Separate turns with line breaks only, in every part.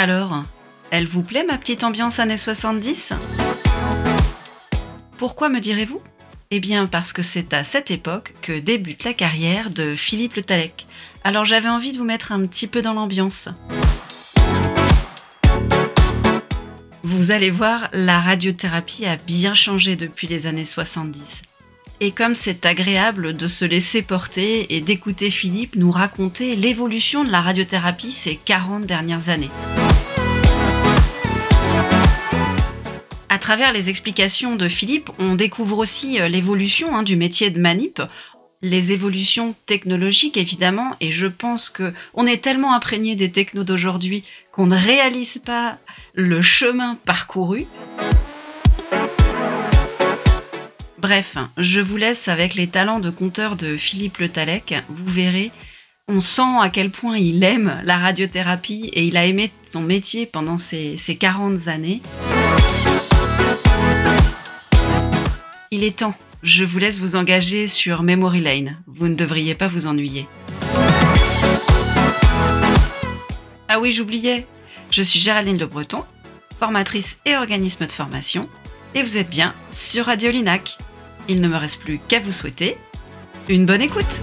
Alors, elle vous plaît ma petite ambiance années 70 Pourquoi me direz-vous? Eh bien parce que c'est à cette époque que débute la carrière de Philippe Le Talec. Alors j'avais envie de vous mettre un petit peu dans l'ambiance. Vous allez voir, la radiothérapie a bien changé depuis les années 70. Et comme c'est agréable de se laisser porter et d'écouter Philippe nous raconter l'évolution de la radiothérapie ces 40 dernières années. À travers les explications de Philippe, on découvre aussi euh, l'évolution hein, du métier de manip, les évolutions technologiques évidemment, et je pense que on est tellement imprégné des technos d'aujourd'hui qu'on ne réalise pas le chemin parcouru. Bref, je vous laisse avec les talents de conteur de Philippe Le Talec. Vous verrez, on sent à quel point il aime la radiothérapie et il a aimé son métier pendant ces, ces 40 années. Il est temps. Je vous laisse vous engager sur Memory Lane. Vous ne devriez pas vous ennuyer. Ah oui, j'oubliais. Je suis Géraldine Le Breton, formatrice et organisme de formation, et vous êtes bien sur Radio Linac il ne me reste plus qu'à vous souhaiter une bonne écoute.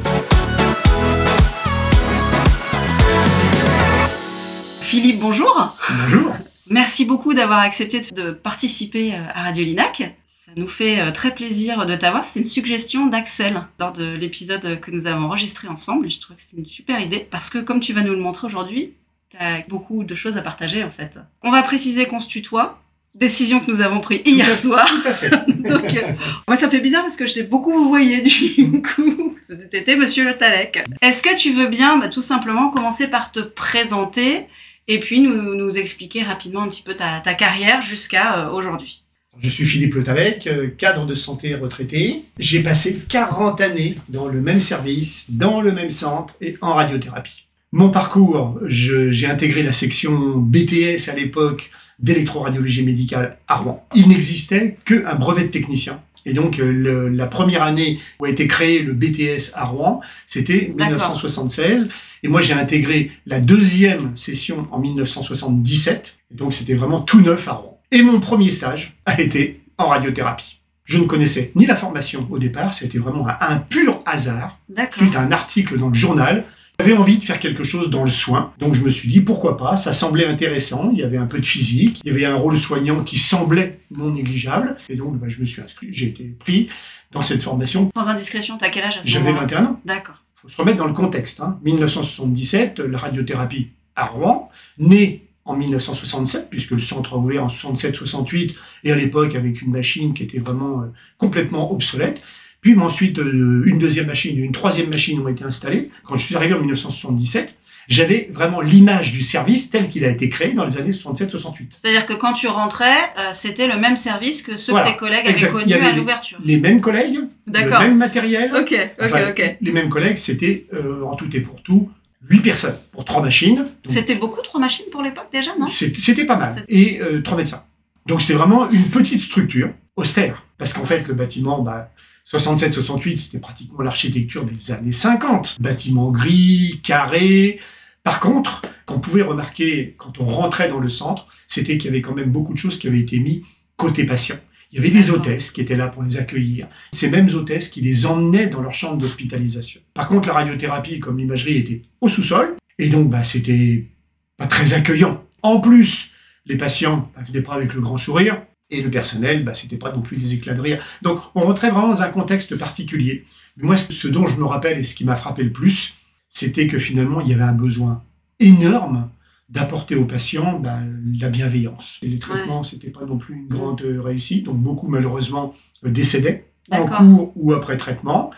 Philippe, bonjour.
Bonjour.
Merci beaucoup d'avoir accepté de participer à Radio Linac. Ça nous fait euh, très plaisir de t'avoir. C'est une suggestion d'Axel lors de l'épisode que nous avons enregistré ensemble. Je trouve que c'est une super idée parce que comme tu vas nous le montrer aujourd'hui, tu as beaucoup de choses à partager en fait. On va préciser qu'on se tutoie décision que nous avons prise hier soir.
Tout à fait.
Donc, euh, moi, ça me fait bizarre parce que je t'ai beaucoup vous voyez du coup. C'était Monsieur Le Talec. Est-ce que tu veux bien, bah, tout simplement, commencer par te présenter et puis nous, nous expliquer rapidement un petit peu ta, ta carrière jusqu'à euh, aujourd'hui?
Je suis Philippe Le Talec, euh, cadre de santé retraité. J'ai passé 40 années dans le même service, dans le même centre et en radiothérapie. Mon parcours, j'ai intégré la section BTS à l'époque d'électroradiologie médicale à Rouen. Il n'existait qu'un brevet de technicien. Et donc, euh, la première année où a été créé le BTS à Rouen, c'était 1976. Et moi, j'ai intégré la deuxième session en 1977. Et donc, c'était vraiment tout neuf à Rouen. Et mon premier stage a été en radiothérapie. Je ne connaissais ni la formation au départ, c'était vraiment un, pur hasard, suite à un article dans le journal j'avais envie de faire quelque chose dans le soin, donc je me suis dit pourquoi pas, ça semblait intéressant, il y avait un peu de physique, il y avait un rôle soignant qui semblait non négligeable, et donc bah, je me suis inscrit, j'ai été pris dans cette formation.
Sans indiscrétion, t'as quel âge à ce
J'avais 21 ans.
D'accord.
Il faut se remettre dans le contexte. Hein. 1977, la radiothérapie à Rouen, née en 1967, puisque le centre a ouvert en 67-68, et à l'époque avec une machine qui était vraiment euh, complètement obsolète. Puis ensuite, euh, une deuxième machine et une troisième machine ont été installées. Quand je suis arrivé en 1977, j'avais vraiment l'image du service tel qu'il a été créé dans les années 67-68.
C'est-à-dire que quand tu rentrais, euh, c'était le même service que ceux que tes collègues avaient connus à l'ouverture.
Les, mêmes collègues, le même matériel.
Ok, ok, ok.
Les mêmes collègues, c'était en tout et pour tout huit personnes pour trois machines.
C'était beaucoup trois machines pour l'époque déjà, non?
C'était pas mal. Et trois médecins. Donc c'était vraiment une petite structure austère, parce qu'en fait le bâtiment, bah, 67-68, c'était pratiquement l'architecture des années 50. Bâtiments gris, carrés. Par contre, qu'on pouvait remarquer quand on rentrait dans le centre, c'était qu'il y avait quand même beaucoup de choses qui avaient été mises côté patient. Il y avait des hôtesses qui étaient là pour les accueillir. Ces mêmes hôtesses qui les emmenaient dans leur chambre d'hospitalisation. Par contre, la radiothérapie, comme l'imagerie, était au sous-sol. Et donc, bah, c'était pas très accueillant. En plus, les patients bah, venaient pas avec le grand sourire. Et le personnel, bah, c'était pas non plus des éclats de rire. Donc, on rentrait vraiment dans un contexte particulier. Moi, ce dont je me rappelle et ce qui m'a frappé le plus, c'était que finalement, il y avait un besoin énorme d'apporter aux patients bah, la bienveillance. Et les traitements, ce c'était pas non plus une grande euh, réussite. Donc, beaucoup, malheureusement, euh, décédaient en cours ou après traitement.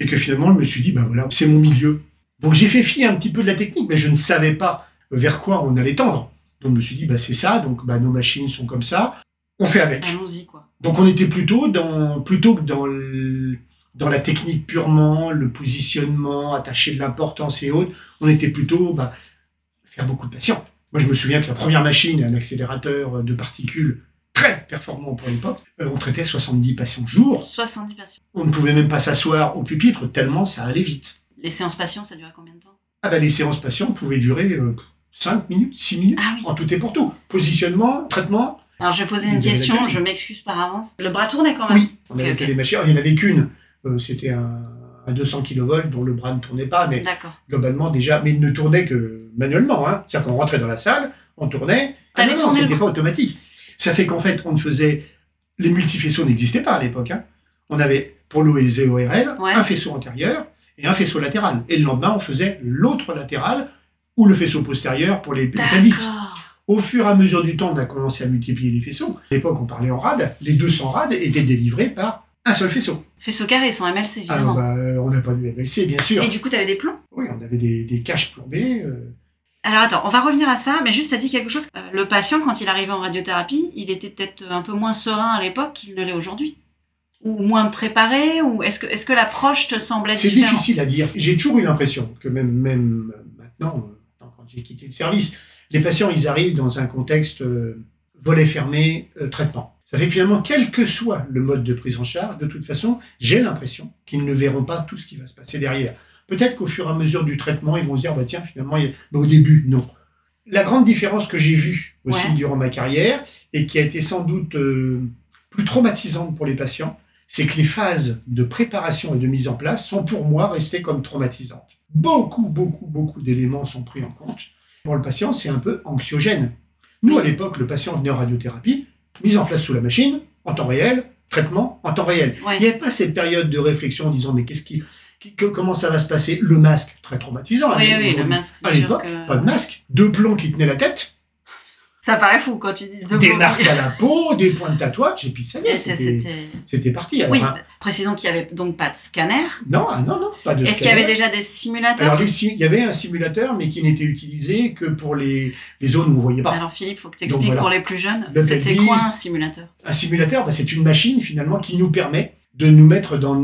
Et que finalement, je me suis dit, bah voilà, c'est mon milieu. Donc, j'ai fait fi un petit peu de la technique, mais je ne savais pas vers quoi on allait tendre. Donc, je me suis dit, bah, c'est ça. Donc, bah, nos machines sont comme ça on fait avec.
Allons-y, quoi.
Donc on était plutôt dans, plutôt que dans, dans la technique purement, le positionnement, attacher de l'importance et autres, on était plutôt bah, faire beaucoup de patients. Moi, je me souviens que la première machine, un accélérateur de particules très performant pour l'époque, euh, on traitait 70 patients jour.
70 patients.
On ne pouvait même pas s'asseoir au pupitre tellement ça allait vite.
Les séances patients, ça durait combien de temps?
Ah ben les séances patients pouvaient durer 5 minutes, 6 minutes,
Ah oui.
en tout et pour tout. Positionnement, traitement.
Alors je vais poser une question, je m'excuse par avance. Le bras tournait quand même.
Oui, on avait
Ok,
que
ok.
des machines? Il n'y en avait qu'une. Euh, C'était un, un 200 kV dont le bras ne tournait pas, mais globalement déjà, mais il ne tournait que manuellement. Hein. C'est-à-dire qu'on rentrait dans la salle, on tournait. Ah non, non, c'était pas automatique. Ça fait qu'en fait, on ne faisait. Les multifaisceaux n'existaient pas à l'époque. hein. On avait pour l'OEZ ORL
Ouais.
un faisceau antérieur et un faisceau latéral. Et le lendemain, on faisait l'autre latéral ou le faisceau postérieur pour les, pelvis. Au fur et à mesure du temps, on a commencé à multiplier les faisceaux. À l'époque, on parlait en rad. Les 200 rad étaient délivrés par un seul faisceau.
Faisceau carré sans MLC
Ah,
évidemment.
bah, on n'a pas de MLC, bien sûr.
Et du coup, tu avais des plombs
Oui, on avait des, des caches plombées. euh,
Alors attends, on va revenir à ça, mais juste ça dit quelque chose. Euh, le patient, quand il arrivait en radiothérapie, il était peut-être un peu moins serein à l'époque qu'il ne l'est aujourd'hui Ou moins préparé Ou est-ce que, est-ce que l'approche te semblait
C'est difficile à dire. J'ai toujours eu l'impression que même, même maintenant, euh, quand j'ai quitté le service, les patients, ils arrivent dans un contexte euh, volet fermé, euh, traitement. Ça fait que finalement, quel que soit le mode de prise en charge, de toute façon, j'ai l'impression qu'ils ne verront pas tout ce qui va se passer derrière. Peut-être qu'au fur et à mesure du traitement, ils vont se dire, bah tiens, finalement, il mais au début, non. La grande différence que j'ai vue aussi
Ouais.
durant ma carrière, et qui a été sans doute euh, plus traumatisante pour les patients, c'est que les phases de préparation et de mise en place sont pour moi restées comme traumatisantes. Beaucoup, beaucoup, beaucoup d'éléments sont pris en compte. Pour le patient, c'est un peu anxiogène. Nous, à l'époque, le patient venait en radiothérapie, mise en place sous la machine, en temps réel, traitement en temps réel.
Ouais.
Il n'y avait pas cette période de réflexion en disant mais qu'est-ce qui- que- comment ça va se passer? Le masque, très traumatisant.
Oui,
hein,
oui, le masque, c'est
À l'époque,
que...
pas de masque, deux plombs qui tenaient la tête,
Ça paraît fou quand tu dis de
des marques à la peau, des points de tatouage, et puis ça y est,
C'était-
parti. Alors,
Oui,
hein,
précisons qu'il n'y avait donc pas de scanner.
non, ah non, non, pas de
Est-ce qu'il y avait
scanner.
déjà des simulateurs?
Alors, il y avait un simulateur, mais qui n'était utilisé que pour les, les zones où on ne voyait pas.
Alors Philippe, faut que tu expliques
voilà.
pour les plus jeunes, c'était quoi un simulateur?
Un simulateur, bah, c'est une machine finalement qui nous permet de nous mettre dans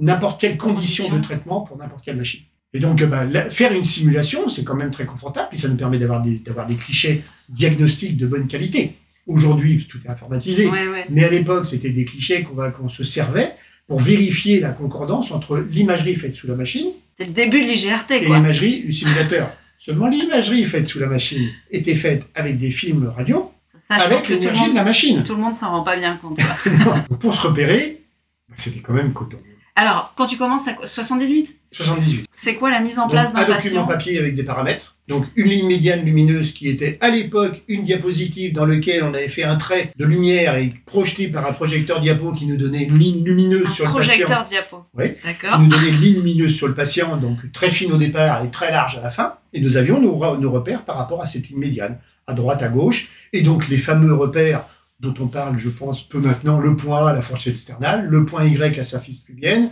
n'importe quelle condition
Condition.
de traitement pour n'importe quelle machine. Et donc, euh, bah, la- faire une simulation, c'est quand même très confortable, puis ça nous permet d'avoir des, d'avoir des clichés diagnostiques de bonne qualité. Aujourd'hui, tout est informatisé.
Ouais, ouais.
Mais à l'époque, c'était des clichés qu'on va- qu'on se servait pour vérifier la concordance entre l'imagerie faite sous la machine
C'est le début de l'IGRT,
et
quoi.
l'imagerie du simulateur. Seulement l'imagerie faite sous la machine était faite avec des films radio,
Ça, ça,
avec l'énergie de la machine.
tout le monde s'en rend pas bien compte.
pour se repérer, c'était quand même coton.
Alors, quand tu commences à quoi 78,
78.
c'est quoi la mise en place
un
d'un
document
patient?
papier avec des paramètres. Donc une ligne médiane lumineuse qui était à l'époque une diapositive dans laquelle on avait fait un trait de lumière et projeté par un projecteur diapo qui nous donnait une ligne lumineuse
Un
sur le patient.
projecteur diapo.
Oui. qui
D'accord.
nous donnait une ligne lumineuse sur le patient, donc très fine au départ et très large à la fin. Et nous avions nos, nos repères par rapport à cette ligne médiane, à droite, à gauche. Et donc les fameux repères dont on parle, je pense, peu maintenant, le point A, la fourchette sternale, le point Y, la symphyse pubienne,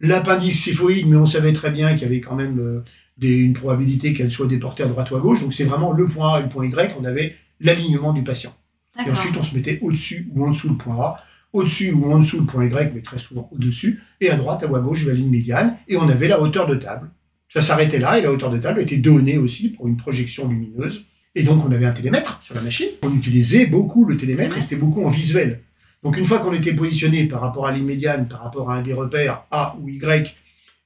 l'appendice syphoïde, mais on savait très bien qu'il y avait quand même euh, des- une probabilité qu'elle soit déportée à droite ou à gauche. Donc c'est vraiment le point A et le point Y, on avait l'alignement du patient. Et ensuite, on se mettait au-dessus ou en dessous le point A, au-dessus ou en dessous le point Y, mais très souvent au-dessus, et à droite ou à gauche la ligne médiane, et on avait la hauteur de table. Ça s'arrêtait là, et la hauteur de table était donnée aussi pour une projection lumineuse. Et donc, on avait un télémètre sur la machine. On utilisait beaucoup le télémètre, et c'était beaucoup en visuel. Donc, une fois qu'on était positionné par rapport à ligne médiane, par rapport à un des repères A ou Y,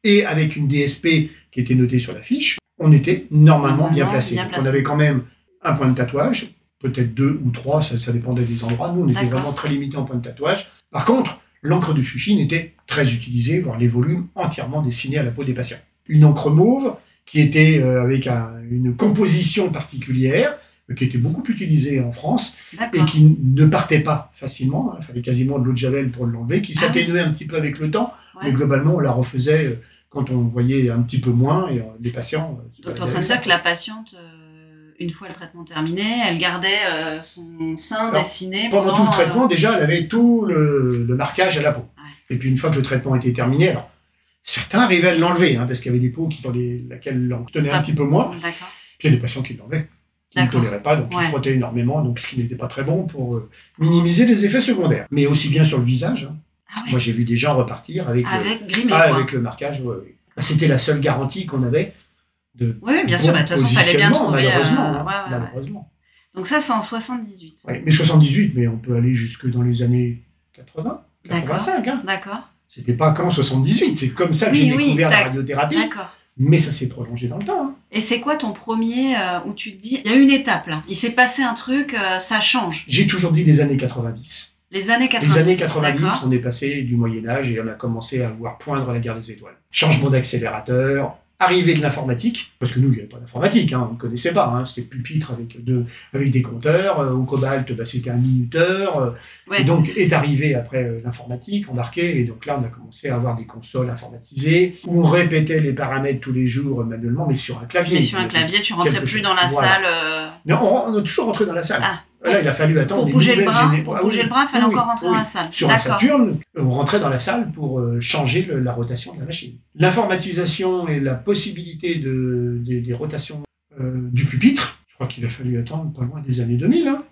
et avec une DSP qui était notée sur la fiche, on était normalement, bien placé.
bien
Donc,
placé.
on avait quand même un point de tatouage, peut-être deux ou trois, ça, ça dépendait des endroits. Nous, on était vraiment très limité en point de tatouage. Par contre, l'encre de Fuchsin était très utilisée, voire les volumes entièrement dessinés à la peau des patients. Une encre mauve qui était euh, avec un- une composition particulière, euh, qui était beaucoup utilisée en France et qui ne partait pas facilement. Il fallait quasiment de l'eau de javel pour l'enlever, qui
Ah
s'atténuait un petit peu avec le temps,
Ouais.
mais globalement, on la refaisait euh, quand on voyait un petit peu moins et les patients.
Donc, tu en train de dire que la patiente, une fois le traitement terminé, elle gardait son sein
Alors,
dessiné
pendant
pendant,
tout le traitement, déjà, elle avait tout le, le marquage à la peau.
Ouais.
Et puis, une fois que le traitement était terminé, alors, certains arrivaient à l'enlever, hein, parce qu'il y avait des peaux qui, dans les, laquelle on tenait un petit peu moins.
D'accord.
Puis, il y a des patients qui l'enlevaient, qui ne
D'accord.
toléraient pas, donc
Ouais.
qui frottaient énormément, donc ce qui n'était pas très bon pour euh, minimiser les effets secondaires. Mais aussi bien sur le visage. hein.
Ah ouais.
Moi, j'ai vu des gens repartir avec, le,
Avec grimé,
ah, avec le marquage. ouais. Bah, C'était la seule garantie qu'on avait de
Oui, oui, bien
bon
sûr. bah, De toute façon, il fallait bien trouver. euh,
malheureusement. hein, malheureusement.
Donc ça, c'est en 78.
Ouais, mais 78, mais on peut aller jusque dans les années 80, 85. Hein.
D'accord.
C'était pas qu'en 78, c'est comme ça que
Oui,
j'ai
oui,
découvert la radiothérapie.
D'accord.
Mais ça s'est prolongé dans le temps. hein.
Et c'est quoi ton premier euh, où tu te dis, il y a une étape là, il s'est passé un truc, euh, ça change.
J'ai toujours dit les années 90.
Les années 90.
Les années 90,
d'accord.
on est passé du Moyen Âge et on a commencé à voir poindre la guerre des étoiles. Changement d'accélérateur, arrivée de l'informatique, parce que nous, il n'y avait pas d'informatique, hein, on ne connaissait pas, hein, c'était pupitre avec, deux, avec des compteurs, euh, au cobalt, bah, c'était un minuteur, euh,
Ouais.
et donc est arrivé après euh, l'informatique embarquée, et donc là, on a commencé à avoir des consoles informatisées, où on répétait les paramètres tous les jours manuellement, mais sur un clavier.
Mais sur un clavier, tu rentrais plus
chose.
dans la
Voilà.
salle.
Mais on, on est toujours rentré dans la salle.
Ah,
Là, il a fallu attendre
pour bouger le bras, pour
Ah
bouger
oui,
le bras, il fallait
oui,
encore rentrer
oui.
dans la salle.
Sur un. Saturne, on rentrait dans la salle pour euh, changer le- la rotation de la machine. L'informatisation et la possibilité de, des- des rotations euh, du pupitre, je crois qu'il a fallu attendre pas loin des années 2000. hein.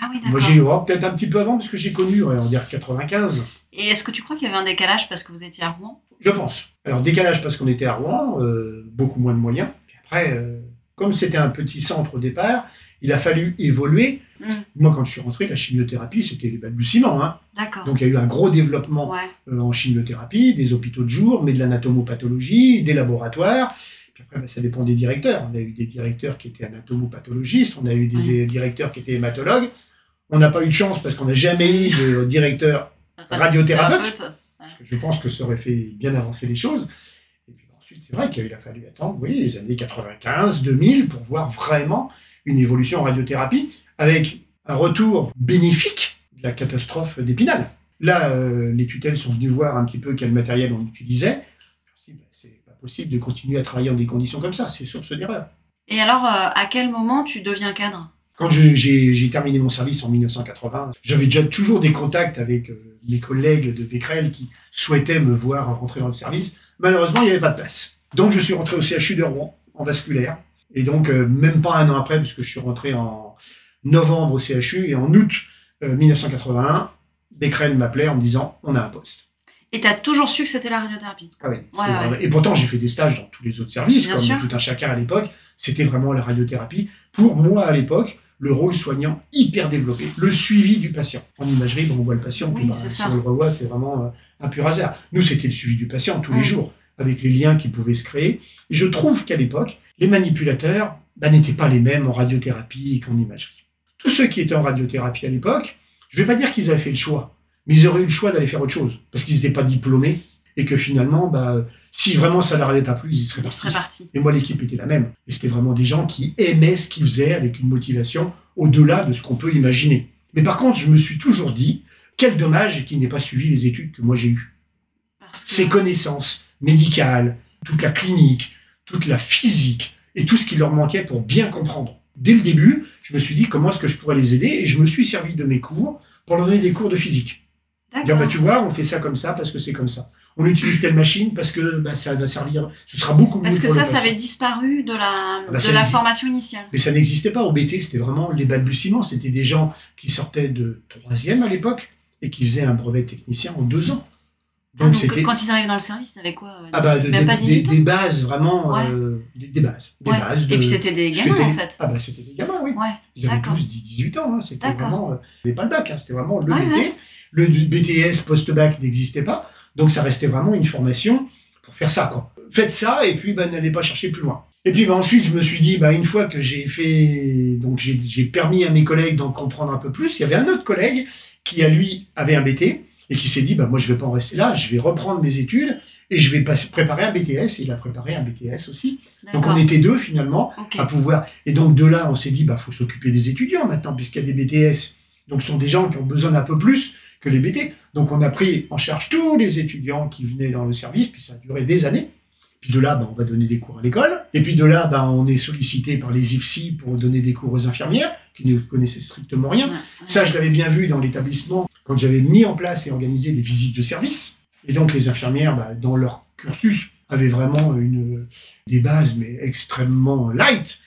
Ah oui,
Moi, j'ai oh, peut-être un petit peu avant, parce que j'ai connu, on va dire 95,
Et est-ce que tu crois qu'il y avait un décalage parce que vous étiez à Rouen?
Je pense. Alors, décalage parce qu'on était à Rouen, euh, beaucoup moins de moyens. Puis après, euh, comme c'était un petit centre au départ, il a fallu évoluer.
Mm.
Moi, quand je suis rentré, la chimiothérapie, c'était les balbutiements. Hein. Donc, il y a eu un gros développement
Ouais.
euh, en chimiothérapie, des hôpitaux de jour, mais de l'anatomopathologie, des laboratoires. Puis après, bah, ça dépend des directeurs. On a eu des directeurs qui étaient anatomopathologistes, on a eu des directeurs qui étaient hématologues. On n'a pas eu de chance parce qu'on n'a jamais eu de directeur, Radiothérapeute. parce que je pense que ça aurait fait bien avancer les choses. Et puis ensuite, c'est vrai qu'il a fallu attendre, oui, les années 95, 2000, pour voir vraiment une évolution en radiothérapie, avec un retour bénéfique de la catastrophe d'Épinal. Là, euh, les tutelles sont venues voir un petit peu quel matériel on utilisait. Bah, c'est pas possible de continuer à travailler dans des conditions comme ça, c'est source d'erreur.
Et alors, euh, à quel moment tu deviens cadre?
Quand j'ai terminé mon service en 1980, j'avais déjà toujours des contacts avec euh, mes collègues de Becquerel qui souhaitaient me voir rentrer dans le service. Malheureusement, il n'y avait pas de place. Donc, je suis rentré au CHU de Rouen, en vasculaire. Et donc, euh, même pas un an après, parce que je suis rentré en novembre au CHU, et en août euh, 1981, Becquerel m'appelait en me disant On a un poste.
Et tu as toujours su que c'était la radiothérapie?
Ah oui,
Ouais, ouais.
Et pourtant, j'ai fait des stages dans tous les autres services,
Bien
comme
sûr.
tout un chacun à l'époque. C'était vraiment la radiothérapie. Pour moi, à l'époque, le rôle soignant hyper développé. Le suivi du patient. En imagerie, on voit le patient,
Oui,
puis, bah, si on le revoit, c'est vraiment euh, un pur hasard. Nous, c'était le suivi du patient tous
Mm.
les jours, avec les liens qui pouvaient se créer. Et je trouve qu'à l'époque, les manipulateurs bah, n'étaient pas les mêmes en radiothérapie qu'en imagerie. Tous ceux qui étaient en radiothérapie à l'époque, je ne vais pas dire qu'ils avaient fait le choix, mais ils auraient eu le choix d'aller faire autre chose, parce qu'ils n'étaient pas diplômés, et que finalement, bah, si vraiment ça leur avait pas plu, ils y seraient partis. Et moi, l'équipe était la même. Et c'était vraiment des gens qui aimaient ce qu'ils faisaient avec une motivation au-delà de ce qu'on peut imaginer. Mais par contre, je me suis toujours dit, quel dommage qu'il n'ait pas suivi les études que moi j'ai eues.
Parce que...
Ses connaissances médicales, toute la clinique, toute la physique et tout ce qui leur manquait pour bien comprendre. Dès le début, je me suis dit comment est-ce que je pourrais les aider et je me suis servi de mes cours pour leur donner des cours de physique. Dire, bah, tu vois, on fait ça comme ça parce que c'est comme ça. On utilise telle machine parce que bah, ça va servir, ce sera beaucoup mieux
Parce que
pour
ça,
le
ça
patient.
avait disparu de la,
bah, ça
de la formation initiale.
Mais ça n'existait pas au BT, c'était vraiment les balbutiements. C'était des gens qui sortaient de troisième à l'époque et qui faisaient un brevet technicien en deux ans.
Ah,
Donc c'était
quand ils arrivaient dans le service, ils avaient quoi euh,
ah bah, de-
Même
des,
pas
des-
18 ans
des bases vraiment,
Ouais.
euh, des, des bases, des
Ouais.
bases. de-
Et puis c'était des gamins en fait.
Ah bah c'était des gamins, oui.
Ouais.
Ils avaient
D'accord.
12, 18 ans. hein. C'était
D'accord.
vraiment, euh, avait pas le bac, hein. c'était vraiment le BT. Le BTS post-bac n'existait pas, donc ça restait vraiment une formation pour faire ça. Quoi. Faites ça et puis bah, n'allez pas chercher plus loin. Et puis bah, ensuite, je me suis dit, bah, une fois que j'ai fait, donc j'ai j'ai permis à mes collègues d'en comprendre un peu plus, il y avait un autre collègue qui, à lui, avait un BT et qui s'est dit, bah, moi, je vais pas en rester là, je vais reprendre mes études et je vais passer- préparer un BTS. Et il a préparé un BTS aussi. Donc on était deux finalement à pouvoir. Et donc de là, on s'est dit, bah, faut s'occuper des étudiants maintenant, puisqu'il y a des BTS. Donc ce sont des gens qui ont besoin d'un peu plus que les BT. Donc on a pris en charge tous les étudiants qui venaient dans le service, puis ça a duré des années. Puis de là, bah, on va donner des cours à l'école. Et puis de là, bah, on est sollicité par les IFSI pour donner des cours aux infirmières, qui ne connaissaient strictement rien. Ça, je l'avais bien vu dans l'établissement quand j'avais mis en place et organisé des visites de service. Et donc, les infirmières, bah, dans leur cursus, avaient vraiment une, des bases, mais extrêmement light.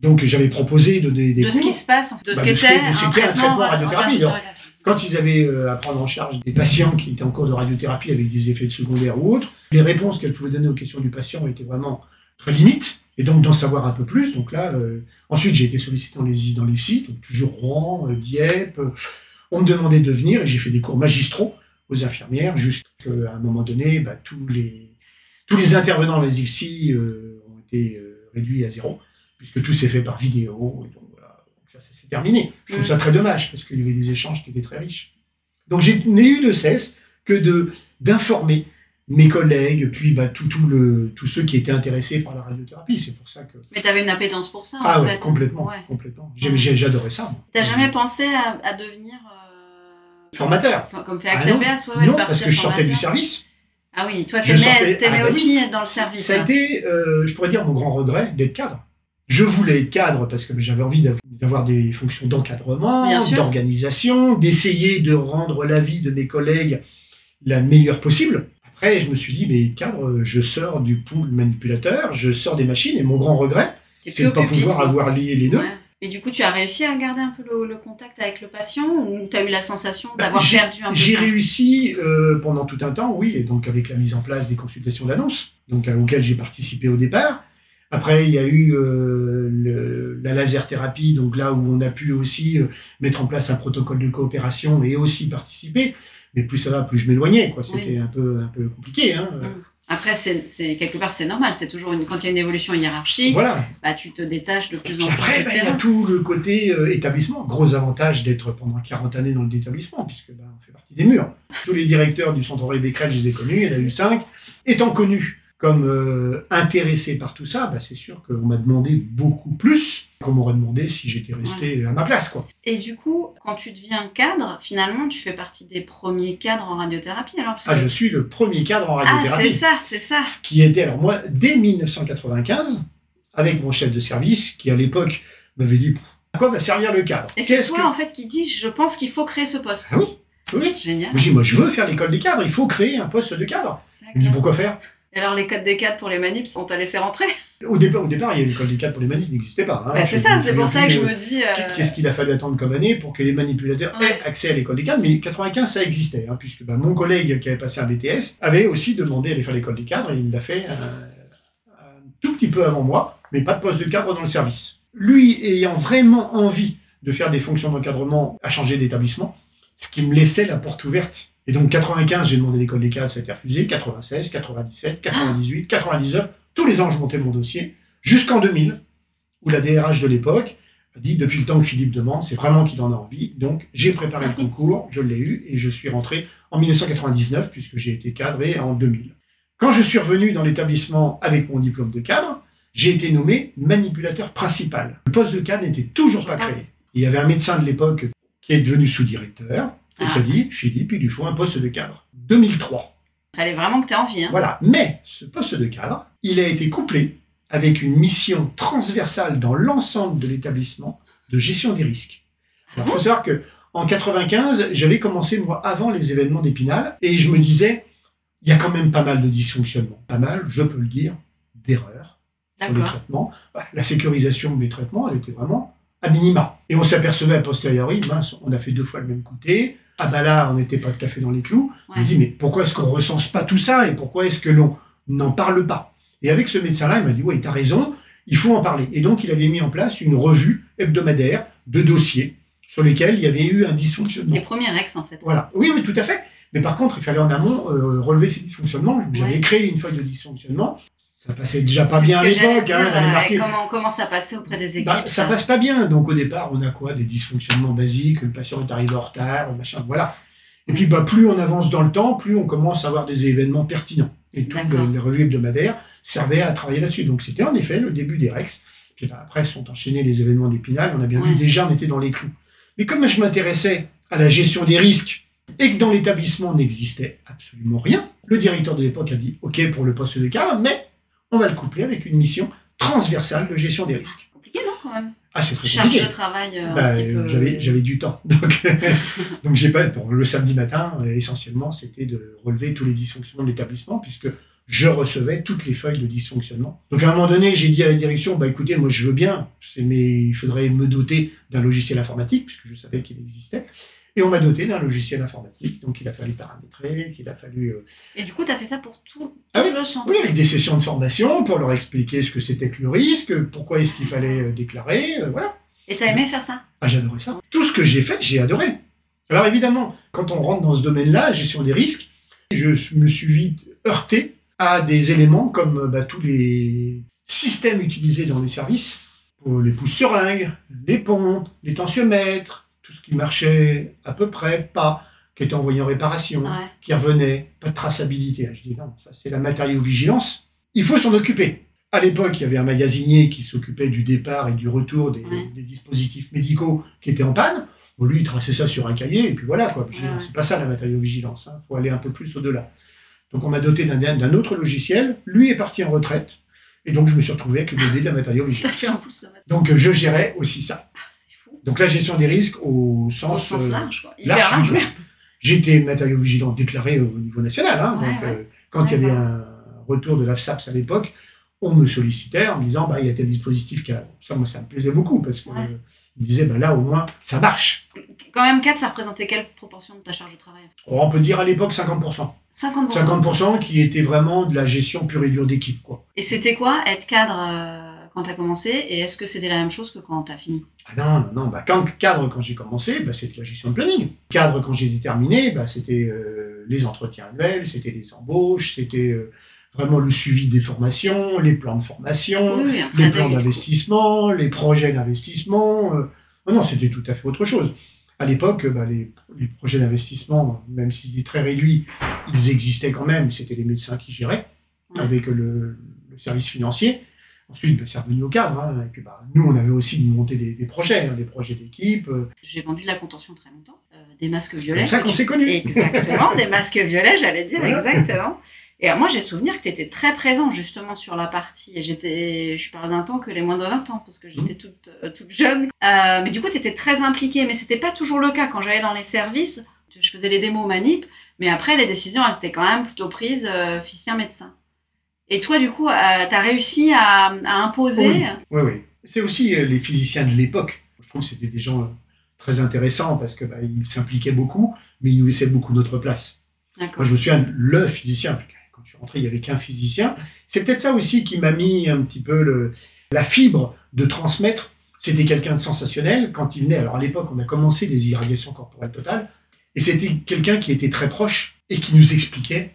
Donc, j'avais proposé de donner des
de ce
cours.
qui se passe, ce
Bah, de ce
qu'était un traitement
traitement
ra-
radiothérapie,
radiothérapie.
Quand ils avaient euh, à prendre en charge des patients qui étaient en cours de radiothérapie avec des effets secondaires ou autres, les réponses qu'elles pouvaient donner aux questions du patient étaient vraiment très limites. Et donc d'en savoir un peu plus. Donc là, euh, ensuite j'ai été sollicité dans les dans l'IFSI, donc toujours Rouen, euh, Dieppe. on me demandait de venir et j'ai fait des cours magistraux aux infirmières jusqu'à un moment donné, bah, tous les Tous les intervenants dans les IFSI euh, ont été réduits à zéro, puisque tout s'est fait par vidéo. S'est terminé. Je trouve
Mm.
ça très dommage, parce qu'il y avait des échanges qui étaient très riches. Donc je n'ai eu de cesse que de d'informer mes collègues, puis bah, tout, tout le, tous ceux qui étaient intéressés par la radiothérapie. C'est pour ça que...
Mais t'avais une appétence pour ça,
Ah
en
ouais,
fait.
complètement,
Ouais.
complètement. J'ai- j'ai- J'adorais ça.
T'as jamais pensé à, à devenir... euh,
Formateur
enfin, comme fait
Ah
Axel
non.
Béas, ouais, ouais,
Non, parce que je sortais du service.
Ah oui, toi, t'aimais
sortais- ah bah oui.
aussi être dans le service.
Ça a
hein.
été, euh, je pourrais dire, mon grand regret d'être cadre. Je voulais être cadre parce que j'avais envie d'av- d'avoir des fonctions d'encadrement, d'organisation, d'essayer de rendre la vie de mes collègues la meilleure possible. Après, je me suis dit, mais cadre, je sors du pool manipulateur, je sors des machines, et mon grand regret, c'est de ne pas pouvoir avoir lié les.
Ouais. Et du coup, tu as réussi à garder un peu le, le contact avec le patient ou tu as eu la sensation
Bah,
d'avoir perdu un peu
J'ai réussi euh, pendant tout un temps, oui, et donc avec la mise en place des consultations d'annonce, donc euh, auxquelles j'ai participé au départ. Après, il y a eu euh, le- la laser thérapie, donc là où on a pu aussi euh, mettre en place un protocole de coopération et aussi participer. Mais plus ça va, plus je m'éloignais, quoi. C'était
Oui.
un peu un peu compliqué, hein.
Mm. Après, c'est c'est- quelque part, c'est normal. C'est toujours une, quand il y a une évolution hiérarchique,
Voilà.
bah, tu te détaches de plus en plus
après, bah, il y a tout le côté euh, établissement. Gros avantage d'être pendant 40 années dans le détablissement, puisque bah, on fait partie des murs. Tous les directeurs du centre Henri Becquerel, je les ai connus, il y en a eu cinq. Étant connus comme euh, intéressés par tout ça, bah, c'est sûr qu'on m'a demandé beaucoup plus qu'on m'aurait demandé si j'étais resté à ma place. Quoi.
Et du coup, quand tu deviens cadre, finalement, tu fais partie des premiers cadres en radiothérapie. Alors, parce que-
Ah, je suis le premier cadre en
Ah,
radiothérapie.
c'est ça, c'est ça.
Ce qui était, alors moi, dès 1995, avec mon chef de service, qui à l'époque m'avait dit à quoi va servir le cadre?
Et c'est toi,
que-
en fait, qui dis je pense qu'il faut créer ce poste.
Ah oui, oui.
Génial.
Je dis, moi, je veux faire l'école des cadres, il faut créer un poste de cadre. Il me dit, pourquoi faire?
Et alors, les codes des cadres pour les manips, on t'a laissé rentrer?
Au départ, au départ, il y a l'école des cadres pour les manifs, n'existait pas. hein.
Bah, C'est ça, c'est pour ça que je me dis.
euh, Qu'est-ce qu'il a fallu attendre comme année pour que les manipulateurs
Ouais.
aient accès à l'école des cadres Mais 95, ça existait, hein, puisque bah, mon collègue qui avait passé un BTS avait aussi demandé à aller faire l'école des cadres, et il l'a fait euh, un tout petit peu avant moi, mais pas de poste de cadre dans le service. Lui ayant vraiment envie de faire des fonctions d'encadrement à changer d'établissement, ce qui me laissait la porte ouverte. Et donc 95, j'ai demandé l'école des cadres, ça a été refusé. 96, 97, 98, 99, tous les ans je montais mon dossier, jusqu'en 2000, où la DRH de l'époque a dit depuis le temps que Philippe demande, c'est vraiment qu'il en a envie. Donc j'ai préparé le concours, je l'ai eu et je suis rentré en 1999 puisque j'ai été cadré en 2000. Quand je suis revenu dans l'établissement avec mon diplôme de cadre, j'ai été nommé manipulateur principal. Le poste de cadre n'était toujours pas créé. Il y avait un médecin de l'époque qui est devenu sous-directeur et qui a dit Philippe, il lui faut un poste de cadre. 2003.
Fallait vraiment que tu aies envie. Hein.
Voilà. Mais ce poste de cadre, il a été couplé avec une mission transversale dans l'ensemble de l'établissement de gestion des risques. Alors, il faut savoir que en 95, j'avais commencé moi avant les événements d'Épinal et je me disais, il y a quand même pas mal de dysfonctionnements, pas mal, je peux le dire, d'erreurs sur les traitements. Bah, La sécurisation des traitements, elle était vraiment à minima. Et on s'apercevait a posteriori, mince, on a fait deux fois le même côté. Ah bah là, on n'était pas tout à fait dans les clous.
Ouais.
me dis, mais pourquoi est-ce qu'on recense pas tout ça et pourquoi est-ce que l'on n'en parle pas? Et avec ce médecin-là, il m'a dit, oui, tu as raison, il faut en parler. Et donc, il avait mis en place une revue hebdomadaire de dossiers sur lesquels il y avait eu un dysfonctionnement.
Les premiers ex, en fait.
Voilà. Oui, oui, tout à fait. Mais par contre, il fallait en amont euh, relever ces dysfonctionnements. J'avais
Ouais.
créé une feuille de dysfonctionnement. Ça passait déjà pas bien à l'époque. Hein,
euh. Comment, comment ça passait auprès des équipes
Bah, ça passe pas bien. Donc au départ, on a quoi? Des dysfonctionnements basiques, le patient est arrivé en retard, machin, voilà. Et puis bah, plus on avance dans le temps, plus on commence à avoir des événements pertinents. Et toutes les, les revues hebdomadaires servaient à travailler là-dessus. Donc c'était en effet le début des REX. Puis bah, après sont enchaînés les événements d'Épinal. On a bien
Ouais.
vu déjà on était dans les clous. Mais comme je m'intéressais à la gestion des risques et que dans l'établissement n'existait absolument rien, le directeur de l'époque a dit OK pour le poste de cadre, mais on va le coupler avec une mission transversale de gestion des risques.
Compliqué, non, quand même?
Ah, c'est très
Charge
compliqué.
de travail euh,
Bah,
peu.
j'avais j'avais du temps donc donc j'ai pas bon, le samedi matin euh, essentiellement c'était de relever tous les dysfonctionnements de l'établissement puisque je recevais toutes les feuilles de dysfonctionnement donc à un moment donné j'ai dit à la direction bah écoutez moi je veux bien mais il faudrait me doter d'un logiciel informatique puisque je savais qu'il existait et on m'a doté d'un logiciel informatique donc il a fallu paramétrer qu'il a fallu euh,
Et du coup, tu as fait ça pour tout,
Ah oui,
le centre.
oui avec des sessions de formation pour leur expliquer ce que c'était que le risque pourquoi est-ce qu'il fallait euh, déclarer euh, voilà
Et tu as aimé faire ça?
Ah, j'adorais ça. Tout ce que j'ai fait, j'ai adoré. Alors évidemment, quand on rentre dans ce domaine-là, gestion des risques, je me suis vite heurté à des éléments comme bah, tous les systèmes utilisés dans les services, pour les pouces seringues, les pompes, les tensiomètres, tout ce qui marchait à peu près, pas, qui était envoyé en réparation,
Ouais.
qui revenait, pas de traçabilité. Je dis non, ça c'est la matériau-vigilance. Il faut s'en occuper. À l'époque, il y avait un magasinier qui s'occupait du départ et du retour des,
Ouais.
des dispositifs médicaux qui étaient en panne. Bon, lui, il traçait ça sur un cahier, et puis voilà, quoi.
Ouais.
C'est pas ça la matériau-vigilance. Il faut aller un peu plus au-delà. Donc, on m'a doté d'un autre logiciel. Lui est parti en retraite. Et donc, je me suis retrouvé avec le bébé de la
va.
Donc, je gérais aussi ça. Donc, la gestion des risques au
Au
sens, euh,
large, quoi. Hyper
large,
large.
oui. J'étais matériau vigilant déclaré au niveau national. hein.
Ouais,
donc,
ouais.
euh, quand il y avait un retour de l'AFSAPS à l'époque, on me sollicitait en me disant bah, il y a tel dispositif qui a. Ça, moi, ça me plaisait beaucoup parce
Ouais.
euh, me disait bah, là, au moins, ça marche.
Quand même, 4, ça représentait quelle proportion de ta charge de travail?
On peut dire à l'époque 50%.
50%.
50% qui était vraiment de la gestion pure et dure d'équipe. quoi.
Et c'était quoi être cadre euh, quand t'as commencé? Et est-ce que c'était la même chose que quand t'as fini?
Ah non, non, non. Bah, quand, cadre, quand j'ai commencé, bah, c'était la gestion de planning. Cadre, quand j'ai terminé, bah, c'était euh, les entretiens annuels, c'était les embauches, c'était euh, vraiment le suivi des formations, les plans de formation,
Oui,
les plans d'investissement, les projets d'investissement. euh, non, non, c'était tout à fait autre chose. À l'époque, bah, les, les projets d'investissement, même s'ils étaient très réduits, ils existaient quand même. C'était les médecins qui géraient avec le, le service financier. Ensuite, bah, c'est revenu au cadre. hein. Et puis, bah, nous, on avait aussi monté des, des projets, hein, des projets d'équipe. euh,
J'ai vendu de la contention très longtemps. euh, des masques
C'est
violets.
comme ça qu'on s'est connus.
Exactement, des masques violets, j'allais dire,
Voilà.
exactement. Et moi, j'ai souvenir que tu étais très présent justement sur la partie. Et j'étais, je parle d'un temps que les moins de 20 ans, parce que
Mmh.
j'étais toute, euh, toute jeune. Euh, mais du coup, tu étais très impliquée. Mais c'était pas toujours le cas. Quand j'allais dans les services, je faisais les démos manip, mais après, les décisions, elles étaient quand même plutôt prises physicien-médecin. Et toi, du coup, tu as réussi à, à imposer.
Oui. Oui, oui. C'est aussi euh, les physiciens de l'époque. Je trouve que c'était des gens euh, très intéressants parce que bah, ils s'impliquaient beaucoup, mais ils nous laissaient beaucoup notre place. Moi, je me souviens, le physicien, quand je suis rentré, il n'y avait qu'un physicien. C'est peut-être ça aussi qui m'a mis un petit peu le, la fibre de transmettre. C'était quelqu'un de sensationnel quand il venait. Alors, à l'époque, on a commencé les irradiations corporelles totales. Et c'était quelqu'un qui était très proche et qui nous expliquait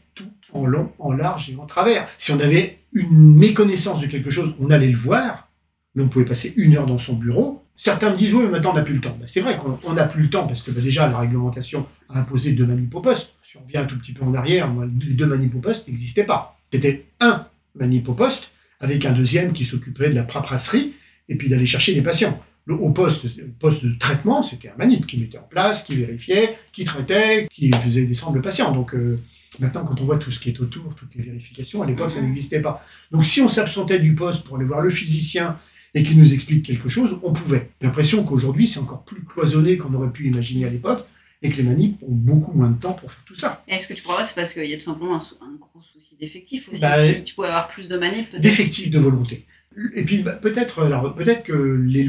en long, en large et en travers. Si on avait une méconnaissance de quelque chose, on allait le voir, mais on pouvait passer une heure dans son bureau. Certains me disent, oui, mais maintenant on n'a plus le temps. Ben, c'est vrai qu'on on n'a plus le temps parce que ben, déjà la réglementation a imposé deux manip au poste. Si on revient un tout petit peu en arrière, les deux manip au poste n'existaient pas. C'était un manip au poste avec un deuxième qui s'occupait de la paperasserie et puis d'aller chercher les patients. Le, au poste, poste de traitement, c'était un manip qui mettait en place, qui vérifiait, qui traitait, qui faisait descendre le patient. Donc euh, maintenant, quand on voit tout ce qui est autour, toutes les vérifications, à l'époque, ça
Mhm.
n'existait pas. Donc si on s'absentait du poste pour aller voir le physicien et qu'il nous explique quelque chose, on pouvait. J'ai l'impression qu'aujourd'hui, c'est encore plus cloisonné qu'on aurait pu imaginer à l'époque et que les manips ont beaucoup moins de temps pour faire tout ça.
Est-ce que tu crois que c'est parce qu'il y a tout simplement un, sou- un gros souci d'effectif aussi
Bah,
Si tu pouvais avoir plus de manip, peut-être?
D'effectifs de volonté. Et puis bah, peut-être alors peut-être que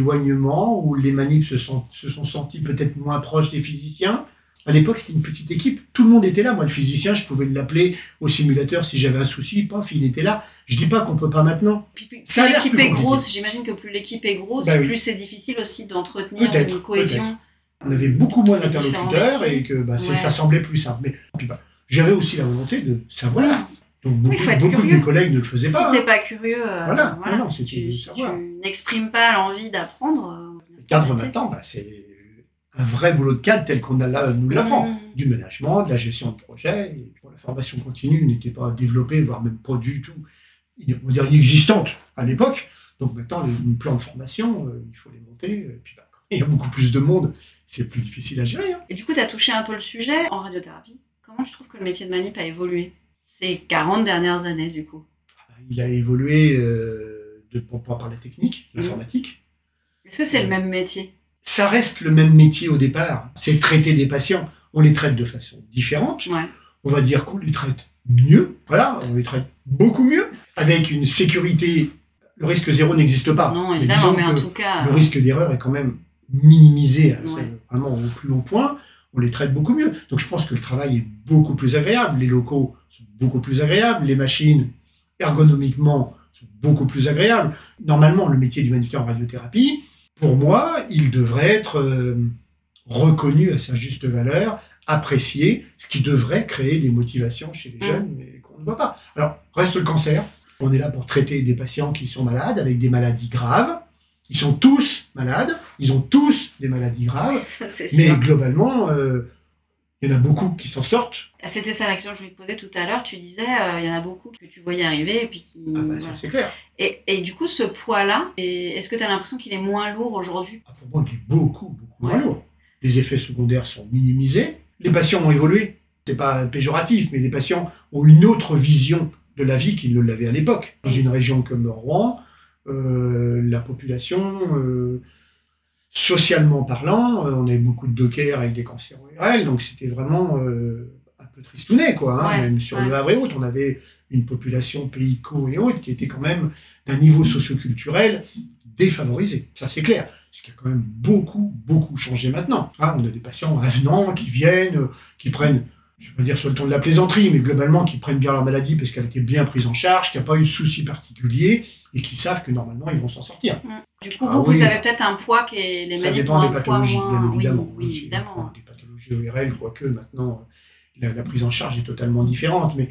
l'éloignement ou les manips se sont, se sont sentis peut-être moins proches des physiciens. À l'époque, c'était une petite équipe. Tout le monde était là. Moi, le physicien, je pouvais l'appeler au simulateur si j'avais un souci. Paf, il était là. Je dis pas qu'on peut pas maintenant.
Puis, plus l'équipe est grosse, j'imagine que plus l'équipe est grosse,
Bah oui.
plus c'est difficile aussi d'entretenir une cohésion.
On avait beaucoup moins d'interlocuteurs et que bah,
Ouais.
ça semblait plus simple. Mais puis, bah, j'avais aussi la volonté de savoir. Donc beaucoup, de mes collègues ne le faisaient
Si
pas.
t'es
hein.
pas curieux, euh,
Voilà, non,
si tu, si n'exprimes pas l'envie d'apprendre. euh,
Cadre maintenant, bah, c'est un vrai boulot de cadre tel qu'on a là, nous l'apprend.
Mhm.
du management, de la gestion de projet. Et la formation continue n'était pas développée, voire même pas du tout, on dire inexistante à l'époque. Donc maintenant, les plans de formation, euh, il faut les monter. Et puis, bah, il y a beaucoup plus de monde, c'est plus difficile à gérer. hein.
Et du coup, tu as touché un peu le sujet en radiothérapie. Comment tu trouves que le métier de manip a évolué ces 40 dernières années, du coup?
Il a évolué euh, de, pour, par la technique, l'informatique.
Est-ce que c'est le même métier?
Ça reste le même métier au départ. C'est traiter des patients. On les traite de façon différente.
Ouais.
on va dire qu'on les traite mieux. Voilà, on les traite beaucoup mieux, avec une sécurité. Le risque zéro n'existe pas.
Non, évidemment, mais en tout cas.
le risque d'erreur est quand même minimisé à-
Ouais.
vraiment au plus haut point. On les traite beaucoup mieux. Donc je pense que le travail est beaucoup plus agréable. Les locaux sont beaucoup plus agréables. Les machines, ergonomiquement, sont beaucoup plus agréables. Normalement, le métier d'humanitaire en radiothérapie, pour moi, il devrait être euh, reconnu à sa juste valeur, apprécié, ce qui devrait créer des motivations chez les
Mm.
jeunes mais qu'on ne voit pas. Alors, reste le cancer. On est là pour traiter des patients qui sont malades avec des maladies graves. Ils sont tous malades, ils ont tous des maladies graves,
Ça,
mais
sûr.
globalement, euh, il y en a beaucoup qui s'en sortent.
C'était ça l'action que je voulais te poser tout à l'heure. Tu disais, euh, il y en a beaucoup que tu voyais arriver et puis qui.
Ah bah,
voilà.
c'est clair.
et, et du coup, ce poids-là, est-ce que tu as l'impression qu'il est moins lourd aujourd'hui?
Ah, pour moi, il est beaucoup, beaucoup moins lourd. Les effets secondaires sont minimisés. Les patients ont évolué. C'est pas péjoratif, mais les patients ont une autre vision de la vie qu'ils ne l'avaient à l'époque. Dans une région comme Rouen, euh, la population, euh, socialement parlant, euh, on avait beaucoup de dockers avec des cancers ORL, donc c'était vraiment euh, un peu tristounet, quoi. hein.
Ouais,
même sur
ouais.
le Havre et autres, on avait une population pays co et autres qui était quand même d'un niveau socioculturel défavorisé. Ça, c'est clair. Ce qui a quand même beaucoup, beaucoup changé maintenant. Ah, on a des patients avenants qui viennent, euh, qui prennent, je ne vais pas dire sur le ton de la plaisanterie, mais globalement qui prennent bien leur maladie parce qu'elle était bien prise en charge, qu'il n'y a pas eu de souci particulier et qui savent que normalement ils vont s'en sortir.
Du coup,
Ah
vous,
oui.
vous avez peut-être un poids qui est les
Ça dépend des pathologies,
moins-
bien évidemment.
Oui, évidemment.
Des pathologies ORL, quoique maintenant la, la prise en charge est totalement différente. Mais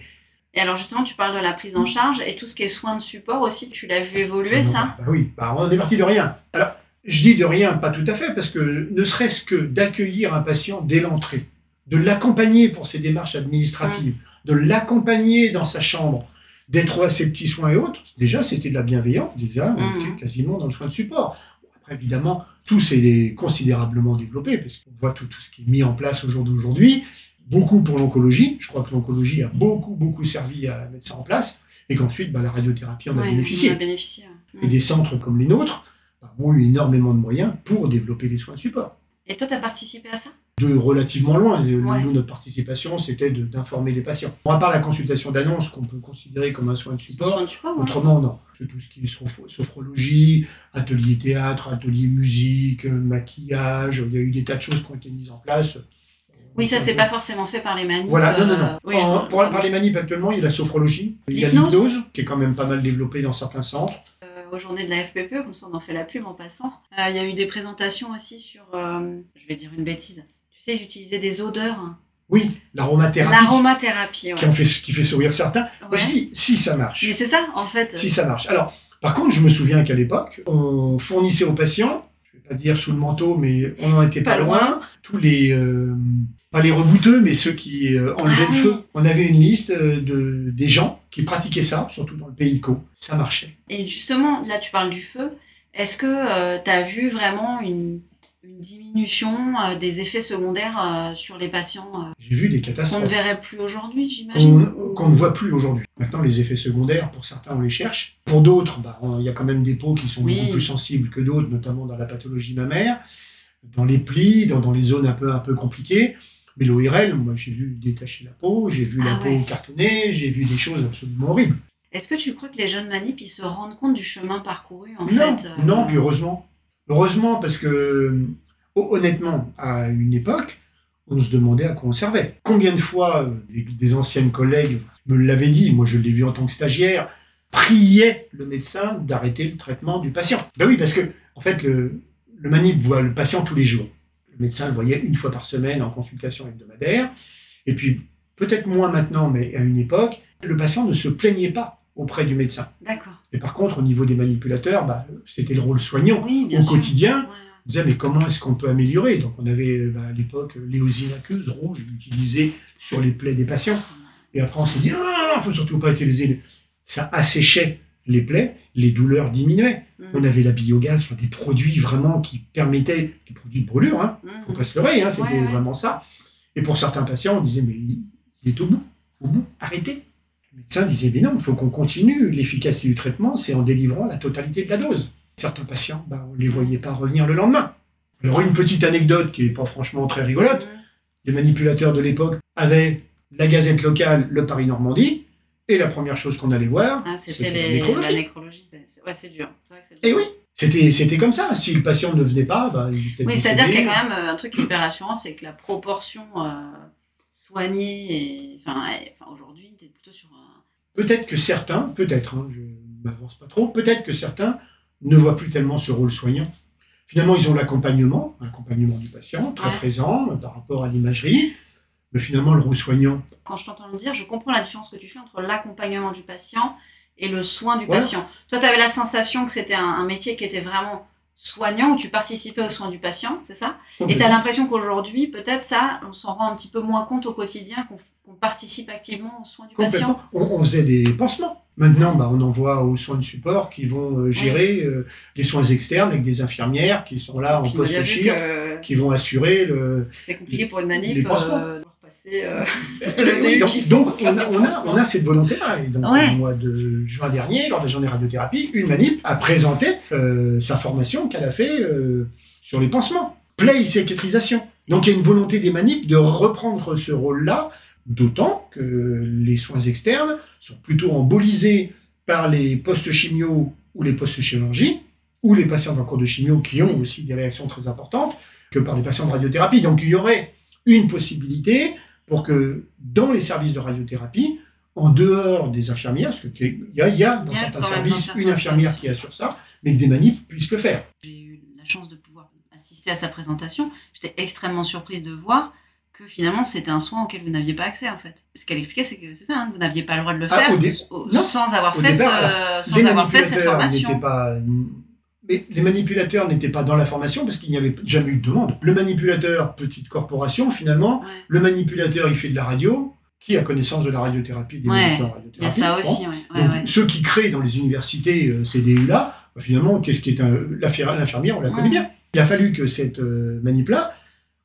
Et alors justement, tu parles de la prise en charge et tout ce qui est soins de support aussi, tu l'as vu évoluer
Ça, bah oui, bah, on est parti de rien. Alors, je dis de rien, pas tout à fait, parce que ne serait-ce que d'accueillir un patient dès l'entrée, de l'accompagner pour ses démarches administratives, de l'accompagner dans sa chambre, d'être à ses petits soins et autres, déjà, c'était de la bienveillance, déjà, on
Mhm.
était quasiment dans le soin de support. Bon, Après, évidemment, tout s'est considérablement développé, parce qu'on voit tout, tout ce qui est mis en place au jour d'aujourd'hui, beaucoup pour l'oncologie, je crois que l'oncologie a beaucoup, beaucoup servi à mettre ça en place, et qu'ensuite, bah, la radiothérapie en a bénéficié
on a bénéficié. ouais.
et des centres comme les nôtres bah, ont eu énormément de moyens pour développer les soins de support.
Et toi, tu as participé à ça?
De relativement loin, Nous,
Ouais.
notre participation, c'était d'informer les patients. Bon, à part la consultation d'annonce qu'on peut considérer comme un soin de support,
Soins de support, ouais.
autrement, non. C'est tout ce qui est sophro- sophrologie, atelier théâtre, atelier musique, euh, maquillage, il y a eu des tas de choses qui ont été mises en place.
Oui, ça, c'est pas forcément fait par les manies.
Voilà, non, non,
euh,
non.
oui, je
En-
vois.
pour par les manips actuellement, il y a la sophrologie, il y a
L'hypnose.
qui est quand même pas mal développée dans certains centres.
Euh, aux journées de la FPPE, comme ça on en fait la pub en passant. Euh, Il y a eu des présentations aussi sur, euh, je vais dire une bêtise, sais, ils utilisaient des odeurs.
Oui, l'aromathérapie.
L'aromathérapie, ouais.
qui, en fait, qui fait sourire certains. Moi, je dis, si ça marche.
Mais c'est ça, en fait.
Si ça marche. Alors, par contre, je me souviens qu'à l'époque, on fournissait aux patients, je ne vais pas dire sous le manteau, mais on n'en était pas,
Pas
loin,
loin.
tous les, euh, pas les rebouteux, mais ceux qui euh, enlevaient
Ah
le
oui.
feu. On avait une liste euh, de, des gens qui pratiquaient ça, surtout dans le pays co. Ça marchait.
Et justement, là, tu parles du feu. Est-ce que tu as vu vraiment une, une diminution euh, des effets secondaires euh, sur les patients euh,
J'ai vu des
qu'on ne
catastrophes
verrait plus aujourd'hui, j'imagine
qu'on qu'on ne voit plus aujourd'hui. Maintenant, les effets secondaires, pour certains, on les cherche. Pour d'autres, bah, on- il y a quand même des peaux qui sont
Oui.
beaucoup plus sensibles que d'autres, notamment dans la pathologie mammaire, dans les plis, dans, dans les zones un peu, un peu compliquées. Mais l'ORL, moi, j'ai vu détacher la peau, j'ai vu la
Ah ouais.
peau cartonnée, j'ai vu des choses absolument horribles.
Est-ce que tu crois que les jeunes manips, ils se rendent compte du chemin parcouru, en
non,
fait euh,
non, puis heureusement. Heureusement, parce que, ho- honnêtement, à une époque, on se demandait à quoi on servait. Combien de fois euh, des, des anciennes collègues me l'avaient dit, moi je l'ai vu en tant que stagiaire, priaient le médecin d'arrêter le traitement du patient. Ben oui, parce que, en fait, le, le manip voit le patient tous les jours. Le médecin le voyait une fois par semaine en consultation hebdomadaire. Et puis, peut-être moins maintenant, mais à une époque, le patient ne se plaignait pas auprès du médecin.
D'accord.
Et par contre, au niveau des manipulateurs, bah, c'était le rôle soignant.
Oui,
Au
sûr.
quotidien,
Ouais.
on disait, mais comment est-ce qu'on peut améliorer? Donc, on avait bah, à l'époque l'éosine aqueuse rouge utilisée sur les plaies des patients. Et après, on s'est dit, ah, il faut surtout pas utiliser. le- Ça asséchait les plaies, les douleurs diminuaient.
Mm.
On avait la biogaz, enfin, des produits vraiment qui permettaient, des produits de brûlure, hein,
Mm.
faut pas se leurrer, hein, c'était
Ouais, ouais.
vraiment ça. Et pour certains patients, on disait, mais il est au bout, au bout, arrêtez. Le médecin disait, mais non, il faut qu'on continue. L'efficacité du traitement, c'est en délivrant la totalité de la dose. Certains patients, bah, on ne les voyait pas revenir le lendemain. Alors, une petite anecdote qui n'est pas franchement très rigolote. Les manipulateurs de l'époque avaient la gazette locale, le Paris-Normandie, et la première chose qu'on allait voir,
Ah, c'était
la
les...
nécrologie.
la nécrologie. C'est- c'est- Ouais, c'est dur. Vrai que
Et
dur.
oui, c'était comme ça. Si le patient ne venait pas, bah, il était
Oui, c'est-à-dire qu'il y a quand même euh, un truc qui est hyper rassurant, c'est que la proportion euh, soignée, et, enfin, aujourd'hui, tu es plutôt sur.
Peut-être que certains, peut-être, hein, je ne m'avance pas trop, peut-être que certains ne voient plus tellement ce rôle soignant. Finalement, ils ont l'accompagnement, l'accompagnement du patient, très
Ouais.
présent par rapport à l'imagerie. mais finalement le rôle soignant.
Quand je t'entends le dire, je comprends la différence que tu fais entre l'accompagnement du patient et le soin du
Voilà.
patient. Toi, tu avais la sensation que c'était un, un métier qui était vraiment soignant, où tu participais aux soins du patient, c'est ça? Et tu as l'impression qu'aujourd'hui, peut-être ça, on s'en rend un petit peu moins compte au quotidien, qu'on qu'on participe activement aux soins du patient.
On, on faisait des pansements. Maintenant, bah, on envoie aux soins de support qui vont euh, gérer euh, les soins externes avec des infirmières qui sont là en
bien vu
post-chir,
que
qui vont assurer le.
c'est compliqué pour une manip
les pansements.
euh, passer euh,
Oui, donc, on, a,
des
on, a,
pansements.
on a cette volonté-là. Et donc,
Ouais.
au mois de juin dernier, lors de la journée radiothérapie, une manip a présenté euh, sa formation qu'elle a fait euh, sur les pansements. Play cicatrisation. Donc, il y a une volonté des manips de reprendre ce rôle-là, d'autant que les soins externes sont plutôt embolisés par les postes chimio ou les postes chirurgie, ou les patients en cours de chimio qui ont aussi des réactions très importantes, que par les patients de radiothérapie. Donc, il y aurait une possibilité pour que dans les services de radiothérapie, en dehors des infirmières, parce qu'il y y a dans
Il y a
certains services
certains
une infirmière
services.
qui assure ça, mais que des manifs puissent le faire.
J'ai eu la chance de pouvoir assister à sa présentation. J'étais extrêmement surprise de voir que finalement c'était un soin auquel vous n'aviez pas accès en fait. Ce qu'elle expliquait, c'est que c'est ça, hein, vous n'aviez pas le droit de le
Ah,
faire
au dé-
au-
non.
sans avoir fait,
départ,
ce- sans avoir fait cette formation.
pas. Mais les manipulateurs n'étaient pas dans la formation parce qu'il n'y avait jamais eu de demande. Le manipulateur, petite corporation, finalement,
Ouais.
le manipulateur, il fait de la radio. Qui a connaissance de la radiothérapie, des
Ouais,
en
Il y a
radiothérapie
ça
Bon.
aussi, ouais. ouais,
Donc,
ouais.
Ceux qui créent dans les universités euh, ces DU-là, bah, finalement, qu'est-ce qui est l'infirmière, on la connaît bien. Il a fallu que cette euh, manip-là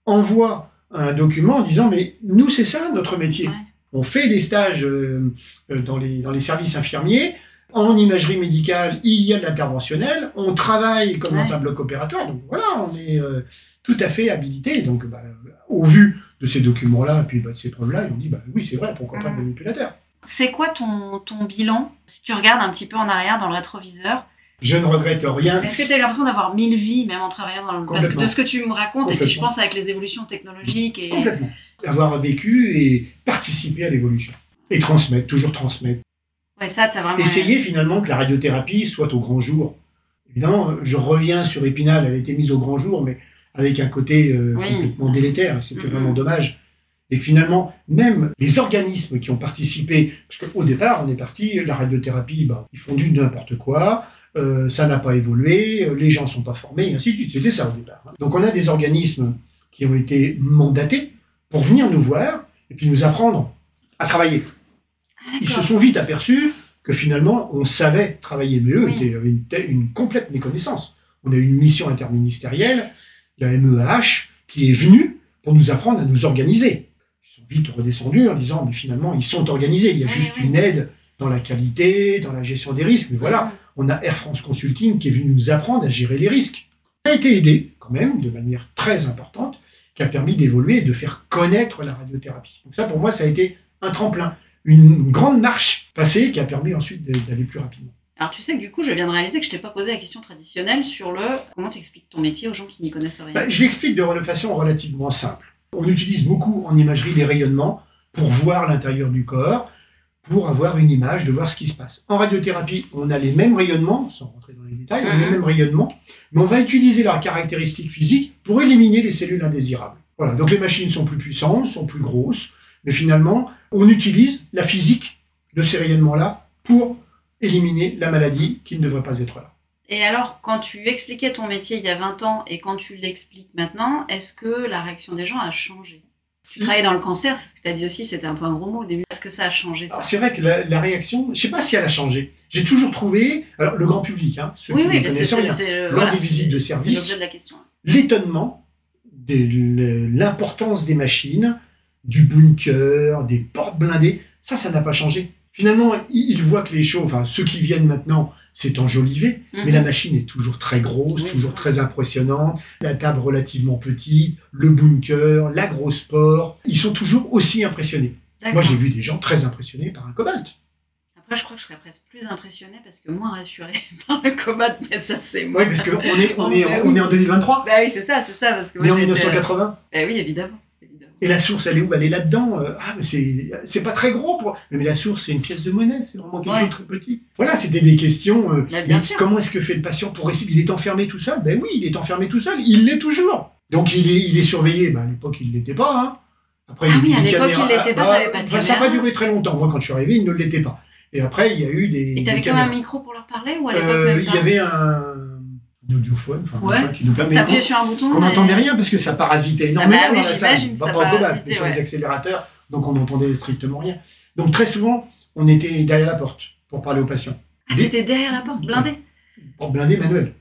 envoie un document en disant mais nous c'est ça notre métier.
Ouais.
On fait des stages euh, euh, dans, les, dans les services infirmiers. En imagerie médicale, il y a de l'interventionnel. On travaille comme
Ouais.
dans un bloc opératoire. Donc voilà, on est euh, tout à fait habilité. Donc bah, au vu de ces documents-là, puis bah, de ces preuves-là, ils ont dit bah, oui, c'est vrai, pourquoi pas le manipulateur?
C'est quoi ton, ton bilan? Si tu regardes un petit peu en arrière dans le rétroviseur,
Je ne regrette rien.
est-ce que tu as eu l'impression d'avoir mille vies même en travaillant dans le... Parce que de ce que tu me racontes, et puis je pense avec les évolutions technologiques et...
Complètement. Avoir vécu et participer à l'évolution. Et transmettre, toujours transmettre.
Ouais, ça, t'as vraiment...
Essayer finalement que la radiothérapie soit au grand jour. Évidemment, je reviens sur Épinal, elle a été mise au grand jour, mais avec un côté euh,
Oui.
complètement délétère. C'était
Mhm.
vraiment dommage. Et finalement, même les organismes qui ont participé, parce qu'au départ, on est parti, la radiothérapie, bah, ils font du n'importe quoi, euh, ça n'a pas évolué, euh, les gens ne sont pas formés, et ainsi de suite. C'était ça au départ. hein. Donc on a des organismes qui ont été mandatés pour venir nous voir et puis nous apprendre à travailler. Ils se sont vite aperçus que finalement, on savait travailler, mais eux
Oui.
étaient- avaient une complète méconnaissance. On a eu une mission interministérielle, la MEAH, qui est venue pour nous apprendre à nous organiser. Vite redescendus en disant, mais finalement, ils sont organisés. Il y a juste une aide dans la qualité, dans la gestion des risques. Mais voilà, on a Air France Consulting qui est venu nous apprendre à gérer les risques. On a été aidé, quand même, de manière très importante, qui a permis d'évoluer et de faire connaître la radiothérapie. Donc ça, pour moi, ça a été un tremplin, une grande marche passée qui a permis ensuite d'aller plus rapidement.
Alors tu sais que du coup, je viens de réaliser que je t'ai pas posé la question traditionnelle sur le comment tu expliques ton métier aux gens qui n'y connaissent rien?
Bah, je l'explique de façon relativement simple. On utilise beaucoup en imagerie les rayonnements pour voir l'intérieur du corps, pour avoir une image, de voir ce qui se passe. En radiothérapie, on a les mêmes rayonnements, sans rentrer dans les détails, on a les
Mhm.
mêmes rayonnements, mais on va utiliser leurs caractéristiques physiques pour éliminer les cellules indésirables. Voilà, donc les machines sont plus puissantes, sont plus grosses, mais finalement, on utilise la physique de ces rayonnements-là pour éliminer la maladie qui ne devrait pas être là.
Et alors, quand tu expliquais ton métier il y a 20 ans et quand tu l'expliques maintenant, est-ce que la réaction des gens a changé? Tu
Mm.
travaillais dans le cancer, c'est ce que tu as dit aussi, c'était un peu un gros mot au début. Est-ce que ça a changé ça?
C'est vrai que la, la réaction, je ne sais pas si elle a changé. J'ai toujours trouvé, alors le grand public, hein, ceux
Oui,
qui
oui, c'est
Lors
voilà,
des visites de service.
l'objet de la question.
l'étonnement de l'importance des machines, du bunker, des portes blindées, ça, ça n'a pas changé. Finalement, ils voient que les choses, enfin ceux qui viennent maintenant, c'est enjolivé, mais
Mhm.
la machine est toujours très grosse,
Oui,
toujours très impressionnante, la table relativement petite, le bunker, la grosse porte, ils sont toujours aussi impressionnés. Moi, j'ai vu des gens très impressionnés par un cobalt.
Après, je crois que je serais presque plus impressionnée parce que moins rassurée par le cobalt, mais ça, c'est moi.
Oui, parce qu'on est, on est,
bah
on est en 2023,
Bah oui, c'est ça, c'est ça. Parce que
en
j'étais-
1980.
Bah oui, évidemment.
Et la source, elle est où? Elle est là-dedans. Euh, Ah, mais c'est, c'est pas très gros pour. Mais la source, c'est une pièce de monnaie, c'est vraiment quelque
Ouais.
chose de très petit. Voilà, c'était des questions. euh,
Bah, bien
mais
sûr.
Comment est-ce que fait le patient pour réussir Il est enfermé tout seul? Ben oui, il est enfermé tout seul. Il l'est toujours. Donc il est, il est surveillé. Ben, à l'époque, il ne l'était pas. hein. Après,
Ah
il
oui, à l'époque, il l'était pas,
bah,
t'avais pas de
bah, Ça n'a pas duré très longtemps. Moi, quand je suis arrivé, il ne l'était pas. Et après, il y a eu des.
Et t'avais quand même un micro pour leur parler ou à l'époque
Euh, Il y avait un audiophone, enfin,
Ouais.
qui nous permet
sur un bouton.
qu'on
mais-
n'entendait rien parce que ça parasitait énormément
Ah bah oui,
dans la salle.
ça parasitait,
mais sur
ouais.
les accélérateurs, donc on n'entendait strictement rien. Donc très souvent, on était derrière la porte pour parler aux patients.
Ah, t'étais derrière la porte, blindé.
Pour blinder manuel.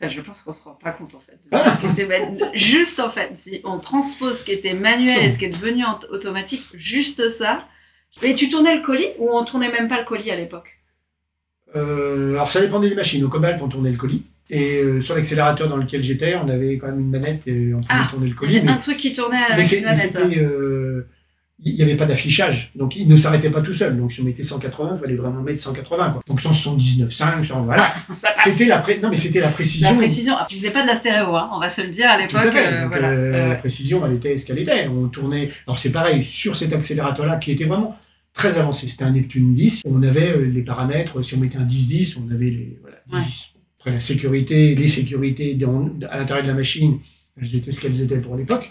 Bah, je pense qu'on se rend pas compte en fait.
Ah.
ce qui était Juste en fait, si on transpose ce qui était manuel et ce qui est devenu en- automatique, juste ça. Et tu tournais le colis ou on tournait même pas le colis à l'époque?
Euh, alors ça dépendait des machines. Au Cobalt, on tournait le colis. Et euh, sur l'accélérateur dans lequel j'étais, on avait quand même une manette et on pouvait
Ah,
tourner le colis. mais-
un truc qui tournait avec une manette.
euh, il n'y avait pas d'affichage, donc il ne s'arrêtait pas tout seul. Donc si on mettait 180, il fallait vraiment mettre 180. Quoi. Donc 179, 5, 100, voilà. C'était la, pré- non, mais c'était la précision.
La précision. Ah, tu faisais pas de la stéréo, hein, on va se le dire à l'époque. euh, voilà.
La précision, elle était ce qu'elle était. On tournait. Alors c'est pareil sur cet accélérateur-là qui était vraiment très avancé. C'était un Neptune 10. On avait les paramètres. Si on mettait un 10-10, on avait les voilà, 10
Ouais.
Après la sécurité, les sécurités dans- à l'intérieur de la machine, elles étaient ce qu'elles étaient pour l'époque.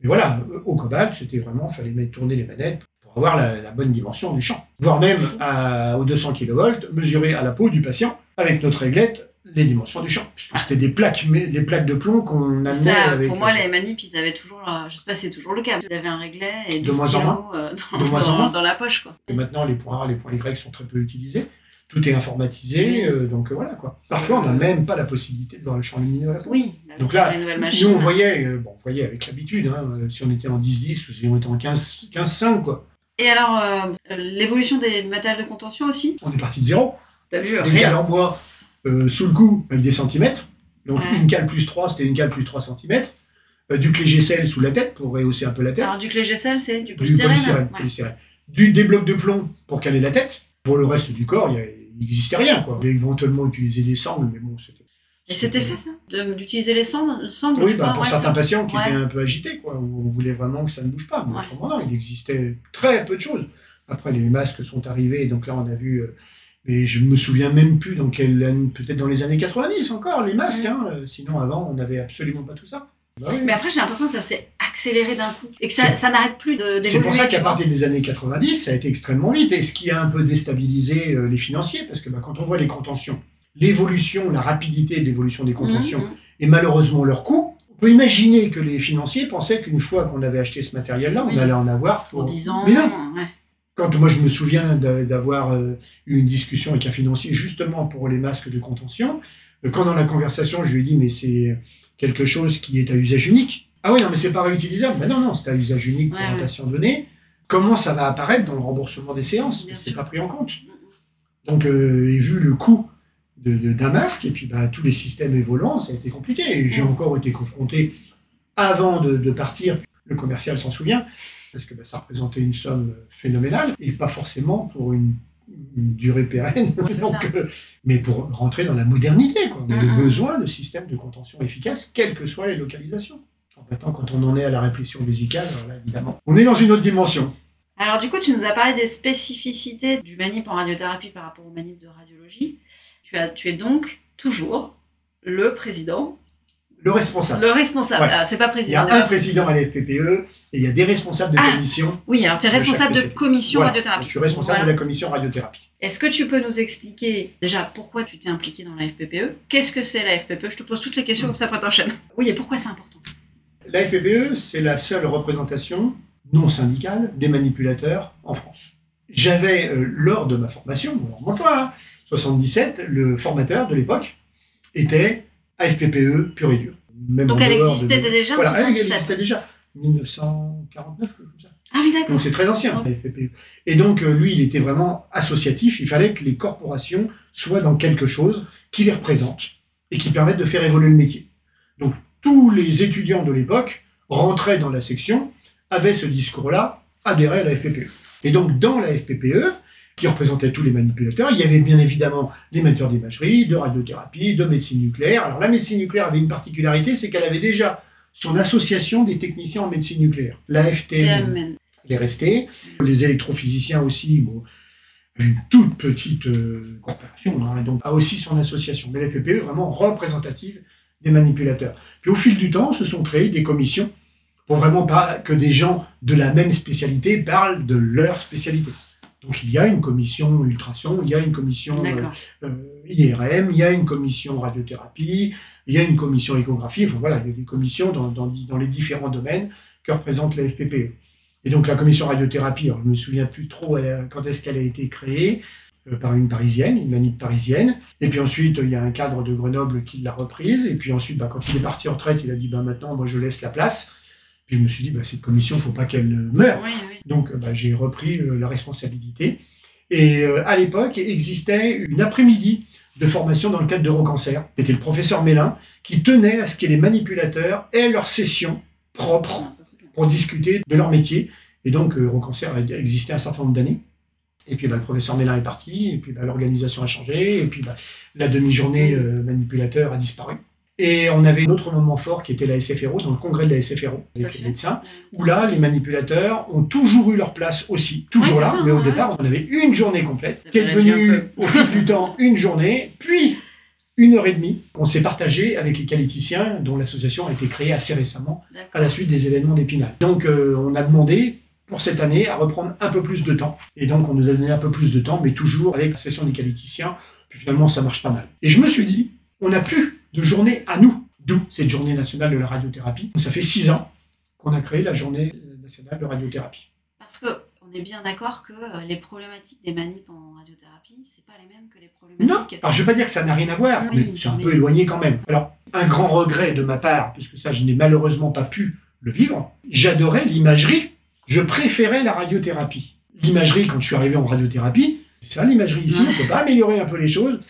Mais voilà, euh, au Cobalt, c'était vraiment, fallait mettre tourner les manettes pour avoir la, la bonne dimension du champ. Voire même à, aux 200 kV, mesurer à la peau du patient avec notre réglette les dimensions du champ. C'était des plaques, mais les plaques de plomb qu'on amenait
Ça,
avec.
pour moi, les manips, ils avaient toujours, euh, je sais pas si c'est toujours le cas, ils avaient un réglet et
De
deux
moins en moins.
euh,
De
dans,
en
dans-
moins.
dans la poche, quoi.
Et maintenant, les points A, les points Y sont très peu utilisés. Tout est informatisé, euh, donc euh, voilà quoi. Parfois, on n'a même pas la possibilité de voir le champ lumineux.
Oui,
Donc là. Nous, on voyait, euh, bon, on voyait avec l'habitude, hein, si on était en 10-10 ou si on était en 15 15-5, quoi.
Et alors, l'évolution des matériels de contention aussi?
On est parti de zéro.
T'as vu
Des cales en bois sous le cou avec des centimètres. Donc
Ouais.
une cale plus 3, c'était une cale plus 3 cm. du clé GSL sous la tête pour rehausser un peu la tête.
Alors, du clé GSL, c'est du
du
polystyrène Ouais.
polystyrène. Du, des blocs de plomb pour caler la tête. Pour le reste du corps, il il n'existait rien. Quoi. On avait éventuellement utilisé des sangles, mais bon, c'était.
Et c'était fait, ça? D'utiliser les cendres, le sangle,
Oui, bah,
crois,
pour
ouais,
certains
ça.
patients qui
Ouais.
étaient un peu agités, quoi, où on voulait vraiment que ça ne bouge pas. Mais
Ouais.
autrement, non, il existait très peu de choses. Après, les masques sont arrivés, donc là, on a vu. euh, mais je me souviens même plus dans quelle année, peut-être dans les années 90 encore, les masques. Hein, euh, sinon, avant, on n'avait absolument pas tout ça. Bah oui.
Mais après, j'ai l'impression que ça s'est accéléré d'un coup. Et que ça, n'arrête plus de- d'évoluer.
C'est pour ça qu'à partir des années 90, ça a été extrêmement vite. Et ce qui a un peu déstabilisé euh, les financiers, parce que bah, quand on voit les contentions, l'évolution, la rapidité d'évolution des contentions,
Mhm.
et malheureusement leur coût, on peut imaginer que les financiers pensaient qu'une fois qu'on avait acheté ce matériel-là,
Oui.
on allait en avoir
Pour 10 ans.
Mais non
ouais.
Quand moi je me souviens de- d'avoir euh, eu une discussion avec un financier justement pour les masques de contention, euh, quand dans la conversation je lui ai dit mais c'est quelque chose qui est à usage unique. Ah oui non mais c'est pas réutilisable. Ben non non c'est à usage unique pour
Ouais,
un
ouais.
patient donné. Comment ça va apparaître dans le remboursement des séances C'est pas pris en compte. Donc euh, et vu le coût d'un masque et puis bah, tous les systèmes évoluant, ça a été compliqué. Et j'ai
Mm.
encore été confronté avant de, de partir. Le commercial s'en souvient parce que bah, ça représentait une somme phénoménale et pas forcément pour une, une durée pérenne. Donc, euh, mais pour rentrer dans la modernité, quoi. on a
Mhm.
besoin de systèmes de contention efficaces, quelles que soient les localisations. Alors Maintenant, quand on en est à la réplétion vésicale, alors là, évidemment, on est dans une autre dimension.
Alors du coup, tu nous as parlé des spécificités du manip en radiothérapie par rapport au manip de radiologie. Tu, as, tu es donc toujours le président,
Le responsable.
le responsable.
Ouais.
Ah, c'est pas
Il y
président.
a un président à la FPPE et il y a des responsables de
Ah,
commission.
Oui, alors tu es
de
responsable de
spécialité.
commission
Voilà.
radiothérapie.
Je suis responsable
Voilà.
de la commission radiothérapie.
Est-ce que tu peux nous expliquer déjà pourquoi tu t'es impliqué dans la FPPE Qu'est-ce que c'est la FPPE Je te pose toutes les questions comme ça après t'enchaînes. Oui, et pourquoi c'est important?
La FPPE, c'est la seule représentation non syndicale des manipulateurs en France. J'avais, euh, lors de ma formation, toi, hein, 77, le formateur de l'époque était AFPPE pur et dur. Même
Donc
en
elle existait
de-
déjà en
Voilà, elle
77.
existait déjà. 1949, quelque chose comme ça.
Ah oui, d'accord.
Donc c'est très ancien, FPPE. Et donc euh, lui, il était vraiment associatif. Il fallait que les corporations soient dans quelque chose qui les représente et qui permette de faire évoluer le métier. Donc tous les étudiants de l'époque rentraient dans la section, avaient ce discours-là, adhéraient à la FPPE. Et donc dans la FPPE, qui représentait tous les manipulateurs, il y avait bien évidemment les metteurs d'imagerie, de radiothérapie, de médecine nucléaire. Alors la médecine nucléaire avait une particularité, c'est qu'elle avait déjà son association des techniciens en médecine nucléaire, la FTM
TMN.
elle est restée. Les électrophysiciens aussi, bon, une toute petite euh, corporation, hein, donc a aussi son association. Mais la FPPE est vraiment représentative des manipulateurs. Puis au fil du temps, se sont créées des commissions pour vraiment pas que des gens de la même spécialité parlent de leur spécialité. Donc il y a une commission ultrason, il y a une commission euh, euh, IRM, il y a une commission radiothérapie, il y a une commission échographie, enfin, voilà, il y a des commissions dans, dans, dans les différents domaines que représente la FPPE. Et donc la commission radiothérapie, alors, je ne me souviens plus trop a- quand est-ce qu'elle a été créée, euh, par une parisienne, une manip parisienne. Et puis ensuite, il y a un cadre de Grenoble qui l'a reprise. Et puis ensuite, bah, quand il est parti en retraite, il a dit bah, maintenant, moi, je laisse la place. Puis je me suis dit, bah, cette commission, il ne faut pas qu'elle meure.
Oui, oui.
Donc bah, j'ai repris euh, la responsabilité. Et euh, à l'époque, existait une après-midi de formation dans le cadre d'Eurocancer. C'était le professeur Mélin qui tenait à ce que les manipulateurs aient leur session propre
Ah, ça,
pour discuter de leur métier. Et donc, Eurocancer a existé un certain nombre d'années. Et puis, bah, le professeur Mélin est parti, et puis bah, l'organisation a changé, et puis bah, la demi-journée euh, manipulateur a disparu. Et on avait un autre moment fort qui était la SFRO, dans le congrès de la SFRO, avec les médecins, où là, les manipulateurs ont toujours eu leur place aussi, toujours
Ouais,
là,
ça,
mais au
ouais.
départ, on avait une journée complète, qui est devenue, au fil du temps, une journée, puis une heure et demie, qu'on s'est partagé avec les qualiticiens, dont l'association a été créée assez récemment à la suite des événements d'Épinal. Donc euh, on a demandé pour cette année à reprendre un peu plus de temps. Et donc on nous a donné un peu plus de temps, mais toujours avec la session des qualiticiens. Puis finalement ça marche pas mal. Et je me suis dit, on n'a plus de journée à nous. D'où cette journée nationale de la radiothérapie. Donc ça fait six ans qu'on a créé la journée nationale de radiothérapie.
Parce que on est bien d'accord que euh, les problématiques des manips en radiothérapie, c'est pas les mêmes que les problématiques.
Alors je ne vais pas dire que ça n'a rien à voir,
Oui,
mais c'est un
mais-
peu éloigné quand même. Alors un grand regret de ma part, puisque ça je n'ai malheureusement pas pu le vivre, j'adorais l'imagerie, je préférais la radiothérapie. L'imagerie, quand je suis arrivé en radiothérapie, c'est ça l'imagerie ici,
Ouais.
on ne peut pas améliorer un peu les choses.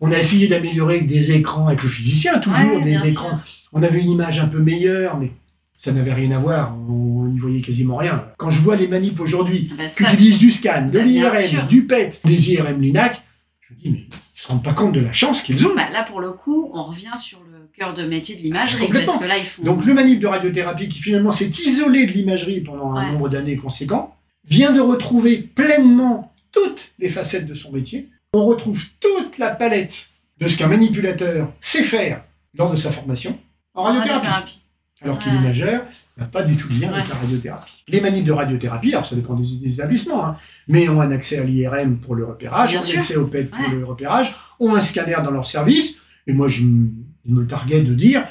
On a essayé d'améliorer avec des écrans avec le physicien, toujours
Ouais,
des écrans. On avait une image un peu meilleure, mais ça n'avait rien à voir, on n'y voyait quasiment rien. Quand je vois les manips aujourd'hui,
Bah,
qui utilisent du scan, de
Bah,
l'IRM, du PET, des IRM LINAC, je me dis, mais ils ne se rendent pas compte de la chance qu'ils ont.
bah, là, pour le coup, on revient sur le cœur de métier de l'imagerie. Parce que là, ils font.
Donc le manip de radiothérapie, qui finalement s'est isolé de l'imagerie pendant un
Ouais.
nombre d'années conséquent, vient de retrouver pleinement toutes les facettes de son métier. On retrouve toute la palette de ce qu'un manipulateur sait faire lors de sa formation en radiothérapie.
radiothérapie.
Alors que
Ouais.
l'imageur n'a pas du tout de lien avec la radiothérapie. Les manips de radiothérapie, alors ça dépend des, des établissements, hein, mais ont un accès à l'IRM pour le repérage,
Bien
ont
sûr.
accès au PET pour
Ouais.
le repérage, ont un scanner dans leur service. Et moi, je me targuais de dire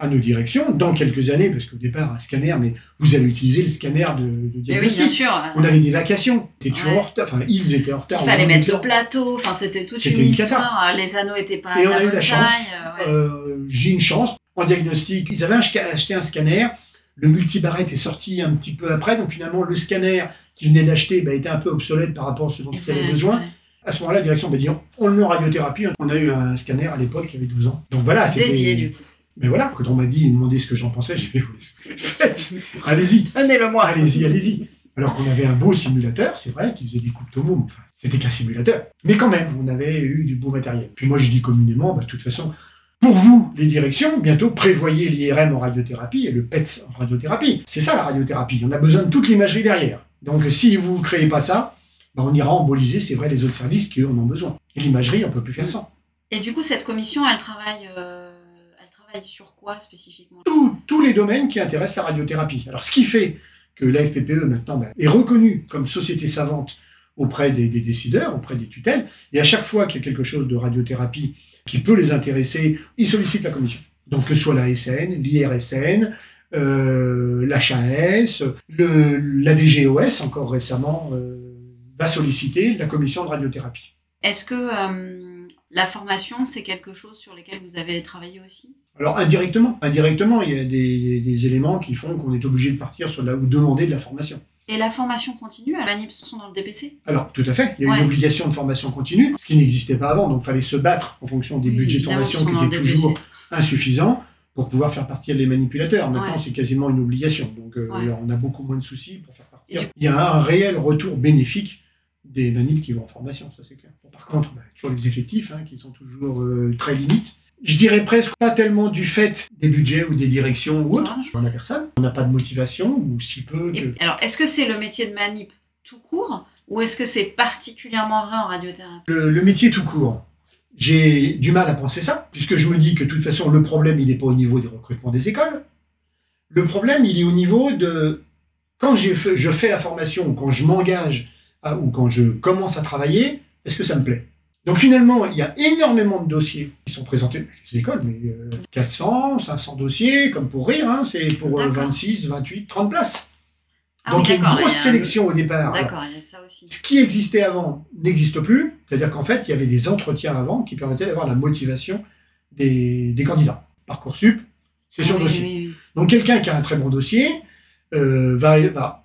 à nos directions, dans quelques années, parce qu'au départ, un scanner, mais vous allez utiliser le scanner de, de
Mais oui,
diagnostic.
bien sûr.
On avait des vacations, t'es toujours
Ouais.
en retard, enfin, ils étaient en retard.
Il fallait mettre le plateau, enfin c'était toute une, histoire. Les anneaux étaient pas
Et
à
on a eu la chance.
euh, ouais.
Euh, j'ai une chance. En diagnostic, ils avaient acheté un scanner. Le multibarrette est sorti un petit peu après. Donc finalement, le scanner qu'ils venaient d'acheter bah, était un peu obsolète par rapport à ce dont ils avaient besoin.
ouais.
À ce moment-là, la direction m'a dit on le met en radiothérapie. On a eu un scanner à l'époque qui avait 12 ans. Donc voilà, c'était.
Dédié du coup.
Mais voilà, quand on m'a dit, demandé ce que j'en pensais, j'ai dit vous faites, allez-y,
Tenez-le moi.
allez-y, allez-y. Alors qu'on avait un beau simulateur, c'est vrai, qui faisait des coupes. Enfin, c'était qu'un simulateur. Mais quand même, on avait eu du beau matériel. Puis moi, je dis communément, bah, de toute façon, pour vous, les directions, bientôt, prévoyez l'IRM en radiothérapie et le PET en radiothérapie. C'est ça la radiothérapie. On a besoin de toute l'imagerie derrière. Donc si vous ne créez pas ça, bah, on ira emboliser, c'est vrai, les autres services qui, eux, en ont besoin. Et l'imagerie, on peut plus faire sans.
Et du coup, cette commission, elle travaille, euh, travaille sur quoi spécifiquement?
Tous- tous les domaines qui intéressent la radiothérapie. Alors ce qui fait que la FPPE maintenant bah, est reconnue comme société savante auprès des, des décideurs, auprès des tutelles, et à chaque fois qu'il y a quelque chose de radiothérapie qui peut les intéresser, ils sollicitent la commission. Donc que ce soit la SN, l'IRSN, euh, l'HAS, la DGOS, encore récemment, euh, va solliciter la commission de radiothérapie.
Est-ce que euh, la formation, c'est quelque chose sur lequel vous avez travaillé aussi?
Alors indirectement, indirectement, il y a des, des éléments qui font qu'on est obligé de partir sur la, ou demander de la formation.
Et la formation continue à l'ANIP sont dans le DPC
Alors, tout à fait. Il y a
Ouais.
une obligation de formation continue, ce qui n'existait pas avant. Donc, il fallait se battre en fonction des
Oui,
budgets de formation qui étaient toujours insuffisants pour pouvoir faire partir les manipulateurs. Maintenant,
Ouais.
c'est quasiment une obligation. Donc, euh,
Ouais.
on a beaucoup moins de soucis pour faire partir.
Du-
Il y a un réel retour bénéfique des manips qui vont en formation, ça c'est clair. Bon, par contre, bah, toujours les effectifs hein, qui sont toujours euh, très limites. Je dirais presque pas tellement du fait des budgets ou des directions ou autres.
Non, je-
On n'a personne. On n'a pas de motivation ou si peu.
Et- alors, est-ce que c'est le métier de manip tout court ou est-ce que c'est particulièrement vrai en radiothérapie?
Le, le métier tout court. J'ai du mal à penser ça, puisque je me dis que de toute façon, le problème, il n'est pas au niveau des recrutements des écoles. Le problème, il est au niveau de quand je fais la formation, quand je m'engage à- ou quand je commence à travailler, est-ce que ça me plaît? Donc finalement, il y a énormément de dossiers qui sont présentés dans les écoles, mais euh, 400, 500 dossiers, comme pour rire, hein, c'est pour euh,
D'accord.
26, 28, 30 places.
Ah
Donc
oui,
il y a une grosse
a
sélection au départ.
D'accord, il y a ça aussi.
Ce qui existait avant n'existe plus, c'est-à-dire qu'en fait, il y avait des entretiens avant qui permettaient d'avoir la motivation des, des candidats. Parcoursup, c'est sur
Ah oui,
dossier.
oui.
Donc quelqu'un qui a un très bon dossier euh, va, va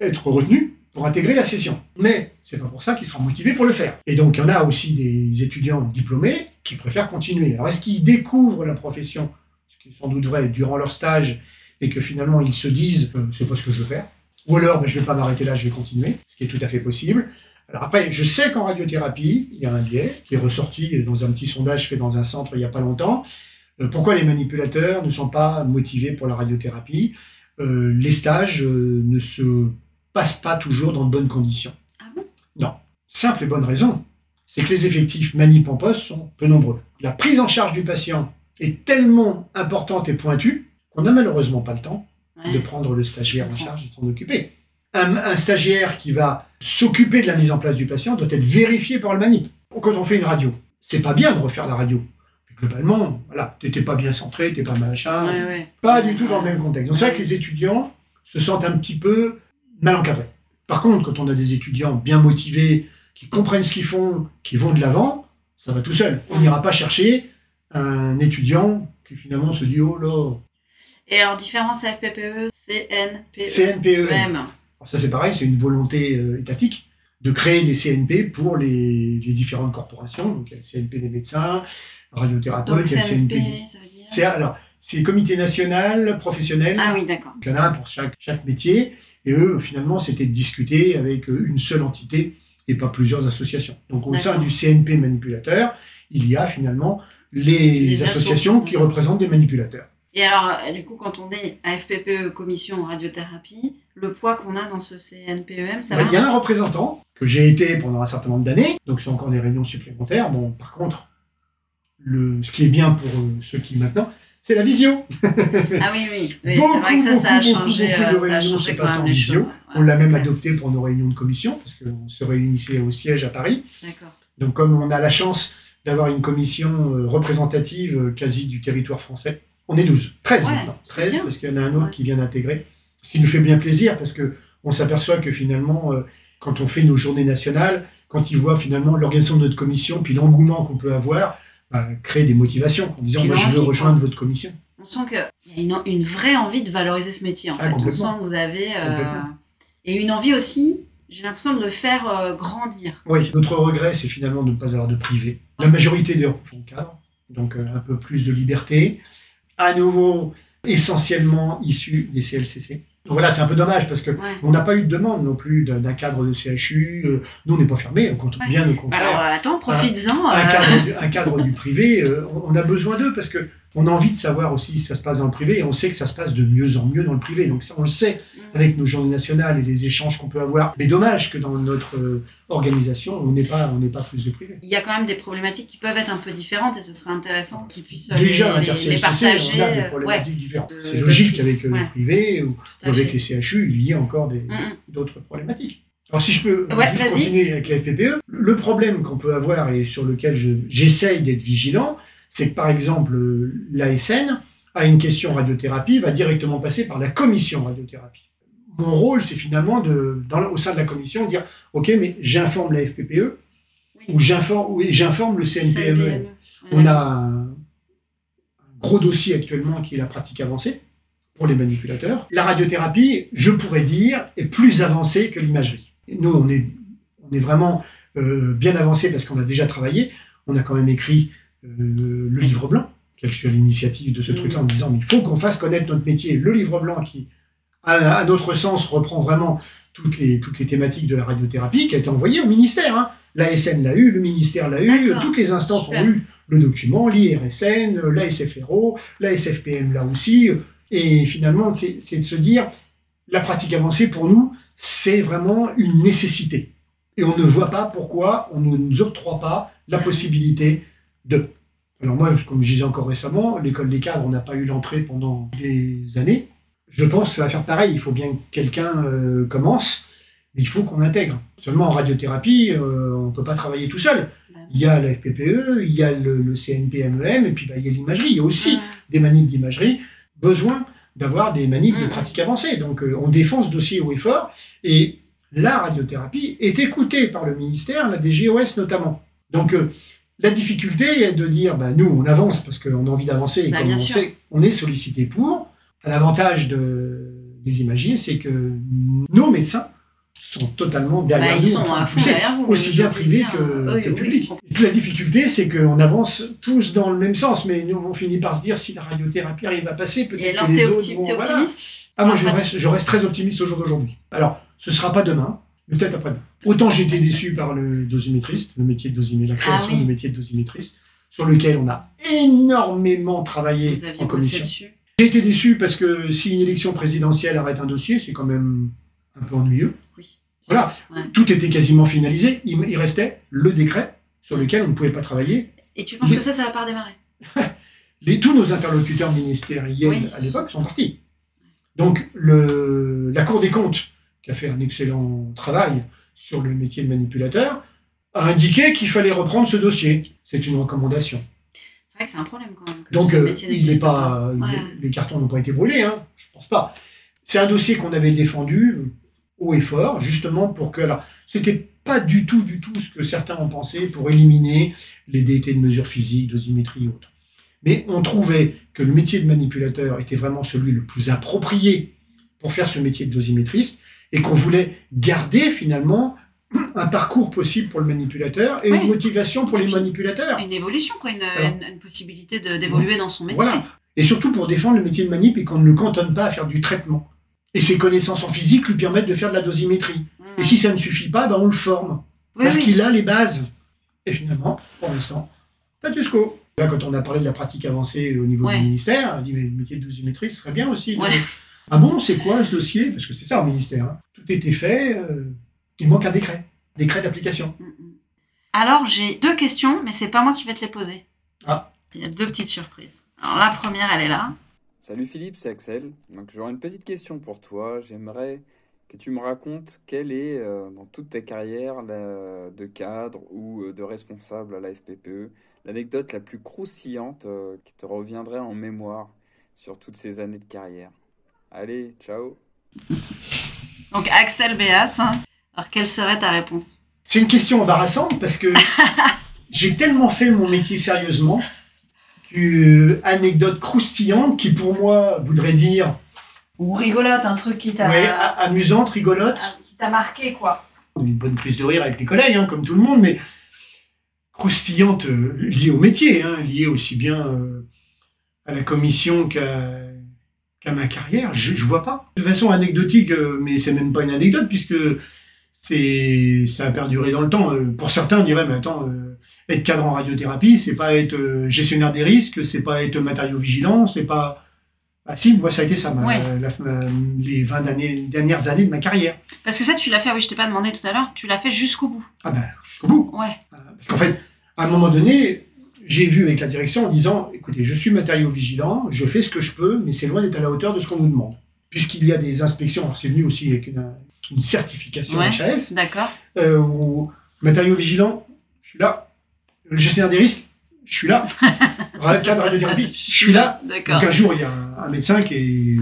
être retenu pour intégrer la session. Mais c'est pas pour ça qu'il sera motivé pour le faire. Et donc il y en a aussi des étudiants diplômés qui préfèrent continuer. Alors est-ce qu'ils découvrent la profession, ce qui est sans doute vrai, durant leur stage, et que finalement ils se disent euh, c'est pas ce que je veux faire, ou alors ben, je vais pas m'arrêter là, je vais continuer, ce qui est tout à fait possible. Alors après, je sais qu'en radiothérapie, il y a un biais qui est ressorti dans un petit sondage fait dans un centre il y a pas longtemps. Euh, pourquoi les manipulateurs ne sont pas motivés pour la radiothérapie? Euh, Les stages euh, ne se passent pas toujours dans de bonnes conditions.
Ah bon?
Simple et bonne raison, c'est que les effectifs manip en poste sont peu nombreux. La prise en charge du patient est tellement importante et pointue qu'on n'a malheureusement pas le temps
Ouais.
de prendre le stagiaire en charge et de s'en occuper. Un, un stagiaire qui va s'occuper de la mise en place du patient doit être vérifié par le manip. Quand on fait une radio, c'est pas bien de refaire la radio. Globalement, voilà, t'étais pas bien centré, t'es pas machin,
Ouais, ouais.
pas du tout dans le même contexte. Donc c'est vrai que les étudiants se sentent un petit peu mal encadrés. Par contre, quand on a des étudiants bien motivés, qui comprennent ce qu'ils font, qui vont de l'avant, ça va tout seul. On n'ira pas chercher un étudiant qui finalement se dit oh là,
Et alors, différence FPPE, CNPE.
CNPE.
Même.
Ça c'est pareil, c'est une volonté euh, étatique de créer des CNP pour les, les différentes corporations. Donc il y a le CNP des médecins, radiothérapeutes,
Donc,
il y a le CNP.
Ça veut dire
C'est alors c'est le comité national professionnel.
Ah oui, d'accord.
Il y en a un pour chaque, chaque métier. Et eux, finalement, c'était de discuter avec euh, une seule entité et pas plusieurs associations. Donc, au sein du CNP manipulateur, il y a finalement les,
Les
associations
assos.
qui représentent des manipulateurs.
Et alors, euh, du coup, quand on est à FPPE, commission radiothérapie, le poids qu'on a dans ce CNPEM, ça va
il y a un représentant que j'ai été pendant un certain nombre d'années, donc c'est encore des réunions supplémentaires. Bon, par contre, le, ce qui est bien pour euh, ceux qui maintenant, c'est la visio.
Ah oui, oui. oui
Beaucoup,
c'est vrai que ça, ça a
beaucoup,
changé,
beaucoup de
euh, ça a changé quand
passent
même
en
les
visio.
choses. ouais.
On l'a même adopté pour nos réunions de commission, parce qu'on se réunissait au siège à Paris.
D'accord.
Donc, comme on a la chance d'avoir une commission euh, représentative euh, quasi du territoire français, on est 12. 13
Ouais,
maintenant.
c'est
13
bien.
parce qu'il y en a un autre
Ouais.
qui vient d'intégrer. Ce qui nous fait bien plaisir parce que on s'aperçoit que finalement, quand on fait nos journées nationales, quand ils voient finalement l'organisation de notre commission, puis l'engouement qu'on peut avoir, bah, créer des motivations en disant moi je veux rejoindre votre commission.
On sent qu'il y a une, une vraie envie de valoriser ce métier, en
Ah,
fait. On sent que vous avez... euh, et une envie aussi, j'ai l'impression de le faire euh, grandir.
Oui, notre regret, c'est finalement de ne pas avoir de privé. La majorité des font cadre, donc euh, un peu plus de liberté. À nouveau, essentiellement issus des CLCC. Donc voilà, c'est un peu dommage parce que
Ouais.
on n'a pas eu de demande non plus d'un cadre de CHU. euh, Nous, on n'est pas fermé,
Ouais.
bien au
Alors,
contraire.
attends, profites-en.
un,
euh,
cadre, du- un cadre du privé, euh, on a besoin d'eux parce que on a envie de savoir aussi si ça se passe dans le privé et on sait que ça se passe de mieux en mieux dans le privé. Donc ça, on le sait
Mm.
avec nos journées nationales et les échanges qu'on peut avoir. Mais dommage que dans notre euh, organisation, on n'ait pas, on pas plus de privé.
Il y a quand même des problématiques qui peuvent être un peu différentes et ce serait intéressant qu'ils puissent euh,
Déjà,
les, les, partager.
on a des
euh, ouais,
problématiques différentes. C'est logique qu'avec
ouais.
le privé ou avec
fait.
les CHU, il y a encore
Mm, mm.
d'autres problématiques. Alors si je peux
Ouais,
juste
vas-y.
continuer avec la FPPE, le problème qu'on peut avoir et sur lequel je- j'essaye d'être vigilant, c'est que par exemple l'ASN a une question radiothérapie, va directement passer par la commission radiothérapie. Mon rôle, c'est finalement de, dans, au sein de la commission, dire ok, mais j'informe la FPPE
Oui.
ou j'informe, oui, j'informe le CNPME.
CNPME. Ouais.
On a un, un gros dossier actuellement qui est la pratique avancée pour les manipulateurs. La radiothérapie, je pourrais dire, est plus avancée que l'imagerie. Nous, on est, on est vraiment euh, bien avancé parce qu'on a déjà travaillé. On a quand même écrit le livre blanc, je suis à l'initiative de ce
Mhm.
truc-là en disant mais il faut qu'on fasse connaître notre métier. Le livre blanc qui, à, à notre sens, reprend vraiment toutes les, toutes les thématiques de la radiothérapie qui a été envoyé au ministère. Hein. L'ASN l'a eu, le ministère l'a eu, toutes les instances
Super.
ont eu le document, l'IRSN, l'ASFRO, la SFPM là aussi. Et finalement, c'est c'est de se dire, la pratique avancée pour nous, c'est vraiment une nécessité. Et on ne voit pas pourquoi on ne nous octroie pas la possibilité de. Alors moi, comme je disais encore récemment, l'école des cadres, on n'a pas eu l'entrée pendant des années. Je pense que ça va faire pareil. Il faut bien que quelqu'un euh, commence, mais il faut qu'on intègre. Seulement en radiothérapie, euh, on ne peut pas travailler tout seul. Il y a la FPPE, il y a le, le CNPMEM, et puis bah, il y a l'imagerie. Il y a aussi des manips d'imagerie. Besoin d'avoir des manips de
Mhm.
pratique avancée. Donc euh, on défend ce dossier haut et fort. Et la radiothérapie est écoutée par le ministère, la DGOS notamment. Donc la difficulté est de dire, bah, nous, on avance parce qu'on a envie d'avancer et
Bah,
comme on
sûr.
sait, on est sollicité pour. L'avantage de, des imagiers, c'est que nos médecins sont totalement derrière
Bah, ils
nous,
sont à fond derrière vous.
aussi bien
j'ai envie de
privé
dire,
que,
oui,
que la difficulté, c'est qu'on avance tous dans le même sens, mais nous, on finit par se dire, si la radiothérapie arrive à passer, peut-être que les autres
opti-
vont- voilà.
optimiste?
Ah, moi, je
Pratique.
reste, je reste très optimiste au jour d'aujourd'hui. Alors, ce sera pas demain, peut-être après-demain. Autant j'étais déçu par le dosimétriste, le métier de dosimétriste, la création
Ah oui.
du métier de dosimétriste, sur lequel on a énormément travaillé
Vous aviez
en commission. J'ai été déçu parce que si une élection présidentielle arrête un dossier, c'est quand même un peu ennuyeux.
Oui.
Voilà,
Ouais.
tout était quasiment finalisé. Il, il restait le décret sur lequel on ne pouvait pas travailler.
Et tu penses
Mais-
que ça, ça va pas redémarrer?
Les, tous nos interlocuteurs ministériels
Oui.
à l'époque sont partis. Donc le, la Cour des comptes, qui a fait un excellent travail sur le métier de manipulateur, a indiqué qu'il fallait reprendre ce dossier. C'est une recommandation.
C'est vrai que c'est un problème quand même.
Donc euh, il n'est
n'existe
pas,
Ouais.
les cartons n'ont pas été brûlés, hein, je pense pas. C'est un dossier qu'on avait défendu euh, haut et fort, justement pour que, alors, c'était pas du tout, du tout ce que certains ont pensé pour éliminer les DT de mesure physique, dosimétrie et autres. Mais on trouvait que le métier de manipulateur était vraiment celui le plus approprié pour faire ce métier de dosimétriste et qu'on voulait garder finalement un parcours possible pour le manipulateur et une motivation pour les manipulateurs.
Une évolution, quoi, une,
Alors.
une- une possibilité d'évoluer dans son métier.
Voilà. Et surtout pour défendre le métier de manip et qu'on ne le cantonne pas à faire du traitement. Et ses connaissances en physique lui permettent de faire de la dosimétrie.
Mmh.
Et si ça ne suffit pas, ben on le forme.
Oui,
parce
oui.
qu'il a les bases. Et finalement, pour l'instant, status quo. Là, quand on a parlé de la pratique avancée au niveau
Ouais.
du ministère, on a dit, mais le métier de dosimétrie, ce serait bien aussi. de-
Ouais.
Ah bon, c'est quoi ce dossier? Parce que c'est ça au ministère. hein. Tout était fait, euh, il manque un décret. Décret d'application.
Mm, mm. Alors, j'ai deux questions, mais c'est pas moi qui vais te les poser.
Ah.
Il y a deux petites surprises. Alors, la première, elle est là.
Salut Philippe, c'est Axel. Donc j'aurais une petite question pour toi. J'aimerais que tu me racontes quelle est, euh, dans toute ta carrière la- de cadre ou euh, de responsable à la FPPE, l'anecdote la plus croustillante euh, qui te reviendrait en mémoire sur toutes ces années de carrière? Allez, ciao
Donc, Axel Béas. hein. Alors, quelle serait ta réponse?
C'est une question embarrassante parce que j'ai tellement fait mon métier sérieusement que anecdote croustillante qui pour moi voudrait dire
Ou rigolote, un truc qui t'a
ouais, a- amusante, rigolote,
ah, qui t'a marqué, quoi.
une bonne prise de rire avec les collègues, hein, comme tout le monde, mais croustillante euh, liée au métier, hein, liée aussi bien euh, à la commission qu'à qu'à ma carrière, je, je vois pas. De façon anecdotique, euh, mais c'est même pas une anecdote puisque c'est ça a perduré dans le temps. Euh, pour certains, on dirait, mais attends, euh, être cadre en radiothérapie, c'est pas être gestionnaire des risques, c'est pas être matériau vigilant, c'est pas. Ah si, moi ça a été ça, ma-
Ouais.
la- ma- les 20 années- dernières années de ma carrière.
Parce que ça, tu l'as fait, oui, je t'ai pas demandé tout à l'heure, tu l'as fait jusqu'au bout.
Ah ben, jusqu'au bout.
Ouais.
Parce qu'en fait, à un moment donné, j'ai vu avec la direction en disant, écoutez, je suis matériau vigilant, je fais ce que je peux, mais c'est loin d'être à la hauteur de ce qu'on nous demande. Puisqu'il y a des inspections, c'est venu aussi avec une, une certification
Ouais.
HAS,
D'accord.
euh, où matériau vigilant, je suis là. Le gestionnaire des risques, je suis là. Cadre radiothérapie, je suis là.
D'accord.
Donc un jour, il y a un, un médecin qui est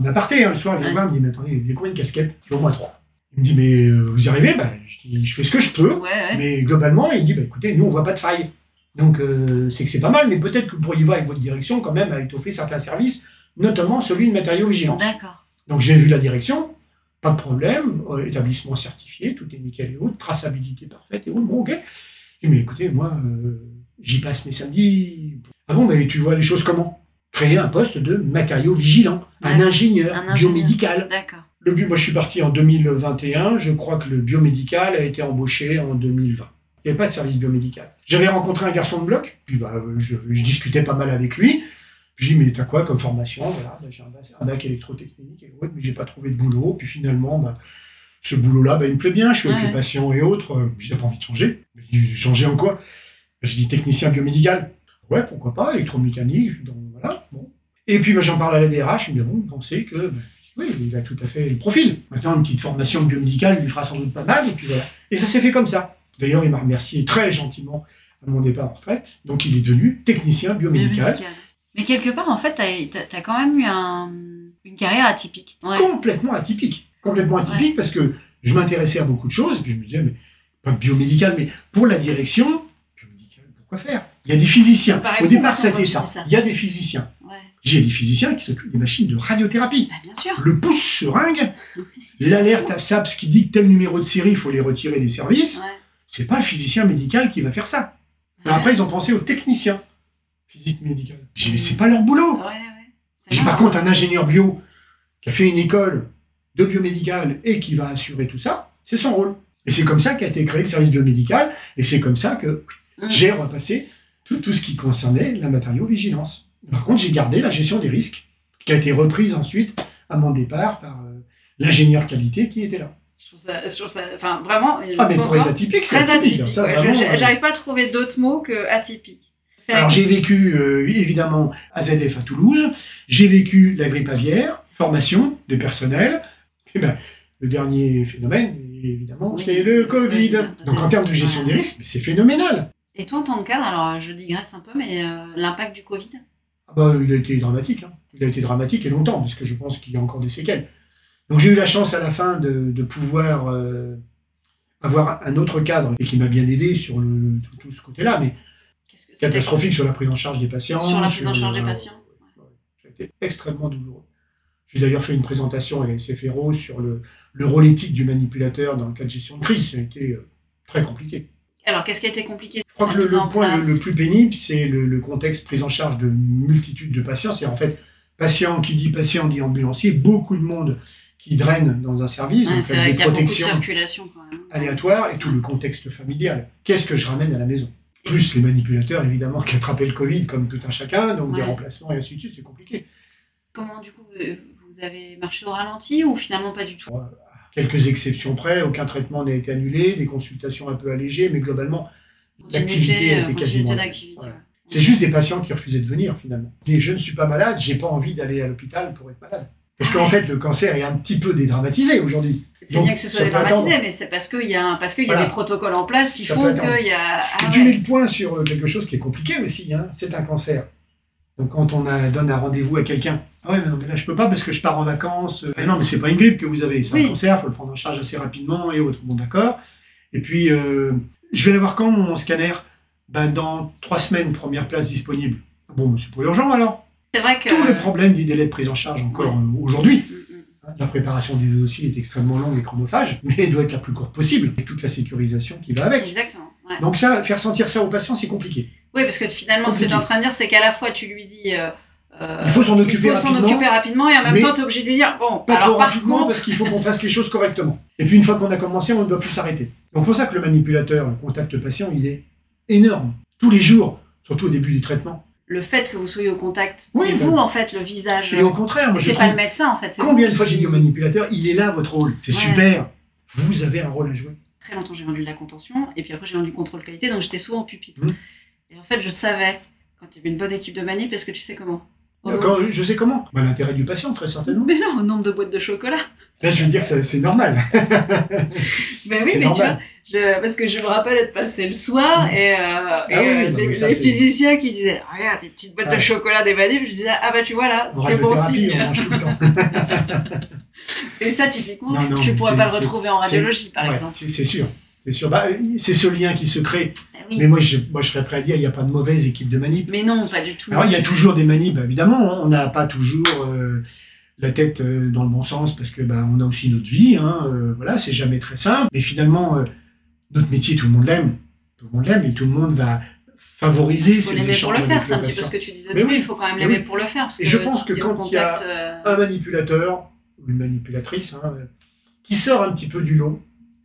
en aparté, hein, le soir, il vient
Ouais.
me il dit, mais attendez, il y a combien de casquettes? J'ai au moins trois. Il me dit, mais euh, vous y arrivez? Ben, je, dis, je fais ce que je peux.
Ouais.
Mais globalement, il dit, bah, écoutez, nous, on voit pas de faille. Donc, euh, c'est que c'est pas mal, mais peut-être que vous pourriez voir avec votre direction quand même à étoffer certains services, notamment celui de matériaux vigilance.
D'accord.
Donc, j'ai vu la direction, pas de problème, euh, établissement certifié, tout est nickel et autres, traçabilité parfaite et autres, bon, ok. Dis, mais écoutez, moi, euh, j'y passe mes samedis. Ah bon, mais tu vois les choses comment? Créer un poste de matériaux vigilant, un ingénieur,
Un ingénieur.
biomédical.
D'accord.
Le moi, je suis parti en 2021. Je crois que le biomédical a été embauché en 2020. Il n'y avait pas de service biomédical. J'avais rencontré un garçon de bloc, puis bah, je, je discutais pas mal avec lui. Je dis, mais t'as quoi comme formation? Voilà, bah, j'ai un bac, un bac électrotechnique et autres, mais j'ai pas trouvé de boulot. Puis finalement, bah, ce boulot-là, bah, il me plaît bien. Je suis avec
Ouais.
les patients et autres. Euh, J'ai pas envie de changer. Changer en quoi? Je dis, technicien biomédical. Ouais, pourquoi pas, électromécanique. Donc voilà, bon. Et puis bah, j'en parle à la DRH. Il me dit, bon, vous pensez que. Oui, il a tout à fait le profil. Maintenant, une petite formation biomédicale lui fera sans doute pas mal, et puis voilà. Et ça s'est fait comme ça. D'ailleurs, il m'a remercié très gentiment à mon départ en retraite. Donc, il est devenu technicien biomédical.
Biomédical. Mais quelque part, en fait, tu as, quand même eu un- une carrière atypique. Ouais.
complètement atypique. Complètement atypique parce que je m'intéressais à beaucoup de choses et puis je me disais, mais pas biomédical, mais pour la direction, biomédical, pourquoi faire? Il y a des physiciens. Au départ,
maintenant
ça ça. Il y a des physiciens.
Ouais.
J'ai des physiciens qui s'occupent des machines de radiothérapie.
Bah, bien sûr.
Le pouce seringue, l'alerte AFSAPS qui dit que tel numéro de série, il faut les retirer des services,
Ouais.
C'est pas le physicien médical qui va faire ça. Alors après, ils ont pensé aux techniciens physique médical. J'ai dit, c'est pas leur boulot.
Ouais, ouais.
Par contre un ingénieur bio qui a fait une école de biomédical et qui va assurer tout ça, c'est son rôle. Et c'est comme ça qu'a été créé le service biomédical, et c'est comme ça que
Mm.
j'ai repassé tout, tout ce qui concernait la matériau-vigilance. Par contre, j'ai gardé la gestion des risques, qui a été reprise ensuite à mon départ par euh, l'ingénieur qualité qui était là.
Je trouve ça, enfin, vraiment, une
Ah, mais pour être atypique, c'est
très
atypique.
atypique.
ça,
ouais.
vraiment,
Je-
euh,
J'arrive pas à trouver d'autres mots que atypique.
Alors j'ai vécu euh, évidemment AZF à Toulouse, j'ai vécu la grippe aviaire, formation des personnels, et ben, le dernier phénomène, évidemment,
Oui,
c'est le Covid. Donc en termes de gestion des risques, c'est phénoménal.
Et toi, en tant que cadre, alors je digresse un peu, mais euh, l'impact du Covid?
Ah bah, il a été dramatique, hein. il a été dramatique et longtemps, parce que je pense qu'il y a encore des séquelles. Donc j'ai eu la chance à la fin de, de pouvoir euh, avoir un autre cadre et qui m'a bien aidé sur le, tout, tout ce côté-là, mais
que c'était
catastrophique sur la prise en charge des patients.
Sur la prise en charge des patients.
été extrêmement douloureux. J'ai d'ailleurs fait une présentation à la SFRO sur le, le rôle éthique du manipulateur dans le cas de gestion de crise. Ça a été euh, très compliqué.
Alors, qu'est-ce qui a été compliqué
Je crois que le, point le, le plus pénible, c'est le, le contexte prise en charge de multitudes de patients. C'est en fait, patient qui dit patient dit ambulancier, beaucoup de monde qui draine dans un service,
Ouais,
donc avec des
de
protections
quand même.
aléatoires et tout le contexte familial. Qu'est-ce que je ramène à la maison? Plus les manipulateurs, évidemment, qui attrapaient le Covid comme tout un chacun, donc des remplacements et ainsi de suite, c'est compliqué.
Comment, du coup, vous vous avez marché au ralenti ou finalement pas du tout?
À quelques exceptions près, aucun traitement n'a été annulé, des consultations un peu allégées, mais globalement, l'activité a
Continuité,
été
euh,
quasiment. C'est juste des patients qui refusaient de venir finalement. Et je ne suis pas malade, j'ai pas envie d'aller à l'hôpital pour être malade. Parce qu'en fait, le cancer est un petit peu dédramatisé aujourd'hui.
C'est bien que ce soit dédramatisé, mais c'est parce qu'il y a, un- parce qu'il y a
Voilà.
des protocoles en place qui
Ça
font qu'il y a. Ah
tu mets
ouais.
le point sur euh, quelque chose qui est compliqué aussi, hein, c'est un cancer. Donc quand on a- donne un rendez-vous à quelqu'un, ah ouais, mais non, mais là je peux pas parce que je pars en vacances. Euh, Mais non, mais c'est pas une grippe que vous avez, c'est
Oui.
un cancer, faut le prendre en charge assez rapidement et autres. Bon, d'accord. Et puis, euh, je vais l'avoir quand mon scanner? Ben, Dans trois semaines, première place disponible. Bon, c'est pas urgent alors.
C'est vrai que.
Tous les problèmes du délai de prise en charge encore
Ouais.
euh, aujourd'hui.
Mm, mm.
La préparation du dossier est extrêmement longue et chronophage, mais elle doit être la plus courte possible. Et toute la sécurisation qui va avec.
Exactement. ouais.
Donc ça, faire sentir ça aux patients, c'est compliqué.
Oui, parce que finalement, ce que tu es en train de dire, c'est qu'à la fois, tu lui dis. euh, euh,
Il faut s'en occuper
il faut s'en
rapidement,
occuper rapidement, et en même temps, tu es obligé de lui dire bon,
Pas
alors
trop
par
rapidement
contre.
parce qu'il faut qu'on fasse les choses correctement. Et puis une fois qu'on a commencé, on ne doit plus s'arrêter. Donc pour ça que le manipulateur, le contact patient, il est énorme. Tous les jours, surtout au début du traitement.
Le fait que vous soyez au contact,
Oui,
c'est
bah-
vous, en fait, le visage.
Et au contraire, moi je
c'est pas le médecin, en fait.
combien de fois j'ai dit au manipulateur, il est là votre rôle, c'est
Ouais.
super, vous avez un rôle à jouer.
Très longtemps, j'ai vendu de la contention, et puis après, j'ai vendu contrôle qualité, donc j'étais souvent au pupitre.
Mhm.
Et en fait, je savais, quand il y avait une bonne équipe de manip, est-ce que tu sais comment?
Quand- je sais comment. Bah, L'intérêt du patient, très certainement.
Mais non, au nombre de boîtes de chocolat.
Là, je veux dire, c'est normal.
Ben oui, mais
normal.
tu vois, je- parce que je me rappelle être passé le soir et, euh, et,
Ah oui,
euh,
non,
les,
ça,
les physiciens qui disaient Regarde, des petites boîtes de chocolat des manifs, je disais Ah bah tu vois là, c'est bon signe. Et ça, typiquement,
Non, non,
tu pourrais
c'est-
pas le retrouver en radiologie par exemple.
c'est c'est sûr. C'est sûr. Bah, c'est ce lien qui se crée.
Oui.
Mais moi je, moi, je serais prêt à dire, il n'y a pas de mauvaise équipe de manip.
Mais non, pas du tout.
Alors, il y a toujours des manips, évidemment. hein. On n'a pas toujours euh, la tête euh, dans le bon sens parce que bah, on a aussi notre vie. Hein, euh, voilà, c'est jamais très simple. Mais finalement, euh, notre métier, tout le monde l'aime. Tout le monde l'aime et tout le monde va favoriser
Il faut
ces
l'aimer pour
échanges
le faire, c'est un petit peu ce que tu disais
Mais oui.
il faut quand même l'aimer
oui.
pour le faire. Parce
Et
que
je pense que quand il y a Un manipulateur ou une manipulatrice hein, qui sort un petit peu du lot,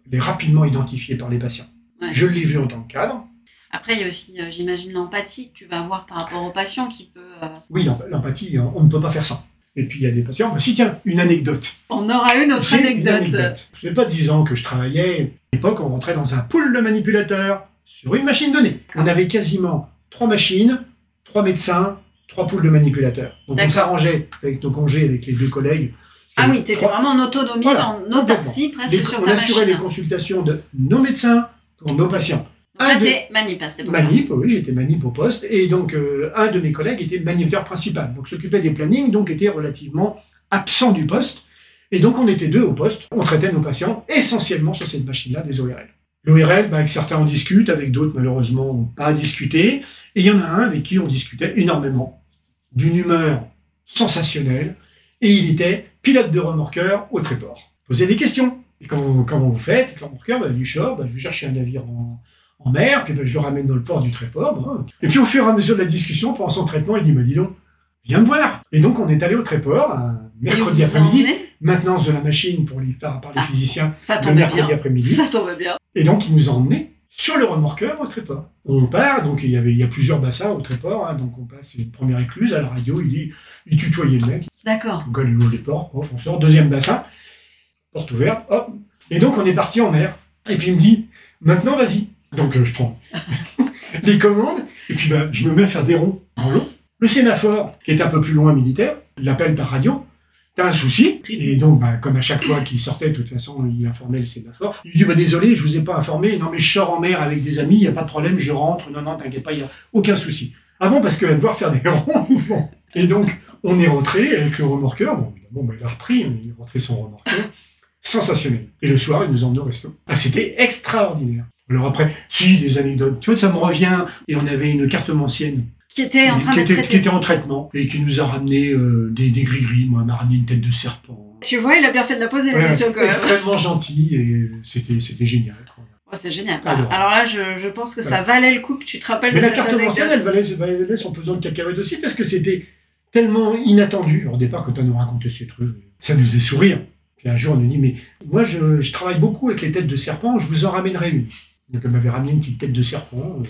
il est rapidement identifié par les patients.
Ouais.
Je l'ai vu en tant que cadre.
Après, il y a aussi, euh, j'imagine, l'empathie que tu vas avoir par rapport au patient qui peut. euh,
Oui, l'emp- l'empathie, on on ne peut pas faire sans. Et puis il y a des patients, bah, si tiens, une anecdote.
On aura une autre
J'ai une
anecdote.
anecdote. Ça fait pas dix ans que je travaillais. À l'époque, on rentrait dans un pool de manipulateurs sur une machine donnée. On avait quasiment trois machines, trois médecins, trois poules de manipulateurs. Donc on s'arrangeait avec nos congés, avec les deux collègues.
Ah oui, tu étais vraiment en autonomie,
Voilà,
en autarcie presque
Les-
sur
on
ta
assurait
machine.
les consultations de nos médecins pour nos patients. Un de-
manip à cette époque-là.
Manip, oui, j'étais manip au poste, et donc euh, un de mes collègues était maniputeur principal, donc s'occupait des plannings, donc était relativement absent du poste, et donc on était deux au poste, on traitait nos patients essentiellement sur cette machine-là, des ORL. L'ORL, bah, avec certains on discute, avec d'autres malheureusement pas à discuter, et il y en a un avec qui on discutait énormément, d'une humeur sensationnelle, et il était pilote de remorqueur au Tréport. Posait des questions. Et comment, vous faites avec le remorqueur bah, Du shore, bah, je vais chercher un navire en, en mer, puis bah, je le ramène dans le port du Tréport. moi. Et puis au fur et à mesure de la discussion, pendant son traitement, il dit bah, dis donc, viens me voir. Et donc on est allé au Tréport, un
on
mercredi après-midi, maintenance de la machine pour les, par, par les
Ah,
physiciens,
Ça
le mercredi
bien.
après-midi.
Ça tombait bien.
Et donc, il nous a emmenés sur le remorqueur au Tréport. On part, donc il y avait il y a plusieurs bassins au Tréport, hein, donc on passe une première écluse à la radio, il dit, il tutoyait le mec,
D'accord.
donc il ouvre les portes, hop, on sort, deuxième bassin, porte ouverte, hop, et donc on est parti en mer. Et puis il me dit, maintenant vas-y. Donc euh, je prends les commandes, et puis bah, je me mets à faire des ronds dans l'eau. Le sémaphore, qui est un peu plus loin militaire, l'appelle par radio. T'as un souci Et donc, bah, comme à chaque fois qu'il sortait, de toute façon, il informait le sémaphore. Il lui dit bah, Désolé, je vous ai pas informé. Non, mais je sors en mer avec des amis, il n'y a pas de problème, je rentre. Non, non, t'inquiète pas, il n'y a aucun souci. Ah bon, parce qu'elle va devoir faire des ronds. Bon. Et donc, on est rentré avec le remorqueur. Bon, évidemment, bah, il a repris, il est rentré son remorqueur. Sensationnel. Et le soir, il nous emmenait au resto. Ah, c'était extraordinaire. Alors après, si, des anecdotes. Tu vois, ça me revient. Et on avait une carte ancienne
Qui était en train
qui,
de
était, qui
traiter.
était en traitement et qui nous a ramené euh, des, des gris-gris. Moi, elle m'a ramené une tête de serpent.
Tu vois, il a bien fait de la poser, quand même.
extrêmement gentil et c'était, c'était génial. quoi.
Oh, c'est génial. Alors là, je, je pense que ça valait le coup que tu te rappelles
Mais
de
la carte ancienne, elle valait, valait son pesant de cacahuètes aussi parce que c'était tellement inattendu. Au départ, quand on nous racontait ces trucs, ça nous faisait sourire. Puis un jour, on nous dit, mais moi, je, je travaille beaucoup avec les têtes de serpent, je vous en ramènerai une. Donc, elle m'avait ramené une petite tête de serpent euh,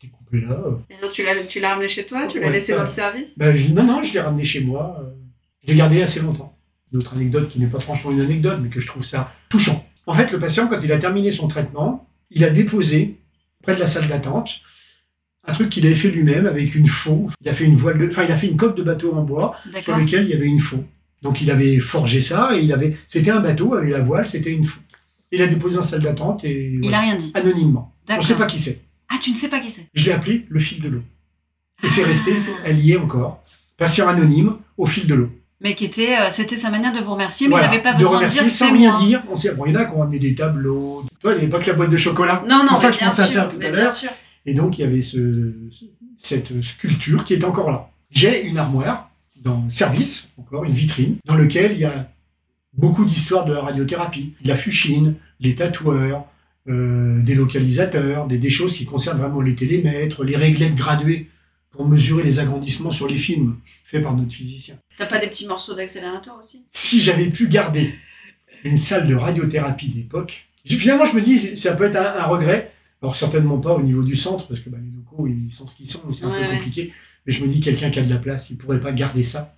qui était coupée là.
Et donc, tu l'as, tu l'as ramené chez toi Tu l'as
Ouais,
laissé dans le service?
Ben, je- non, non, je l'ai ramené chez moi. euh, je l'ai gardé assez longtemps. Une autre anecdote qui n'est pas franchement une anecdote, mais que je trouve ça touchant. En fait, le patient, quand il a terminé son traitement, il a déposé, près de la salle d'attente, un truc qu'il avait fait lui-même avec une faux. Il a fait une voile de, enfin, il a fait une coque de bateau en bois sur lequel il y avait une faux. Donc, il avait forgé ça et il avait, c'était un bateau avec la voile, c'était une faux. Il a déposé en salle d'attente et
Il
voilà,
a rien dit.
anonymement. On ne sait pas qui c'est.
Ah, tu ne sais pas qui c'est
Je l'ai appelé le fil de l'eau. Et c'est
Ah.
resté, elle y est encore. Patient anonyme au fil de l'eau.
Mais qui était, euh, c'était sa manière de vous remercier, mais
Voilà,
il n'avait pas
de
besoin de,
remercier
dire
sans rien
moi.
dire. On sait, bon, il y en a qui ont amené des tableaux. Toi, il n'y avait pas que la boîte de chocolat.
Non, non,
C'est ça que je
bien
pensais à ça tout à l'heure. Et donc, il y avait ce, ce- cette sculpture qui est encore là. J'ai une armoire dans le service, encore une vitrine, dans lequel il y a beaucoup d'histoires de la radiothérapie, de la fuchine, les tatoueurs, euh, des localisateurs, des, des choses qui concernent vraiment les télémètres, les réglettes graduées pour mesurer les agrandissements sur les films faits par notre physicien.
T'as pas des petits morceaux d'accélérateur aussi?
Si j'avais pu garder une salle de radiothérapie d'époque, finalement, je me dis, ça peut être un, un regret. Alors, certainement pas au niveau du centre, parce que bah, les locaux, ils sont ce qu'ils sont, c'est un
Ouais,
peu
ouais.
compliqué. Mais je me dis, quelqu'un qui a de la place, il pourrait pas garder ça.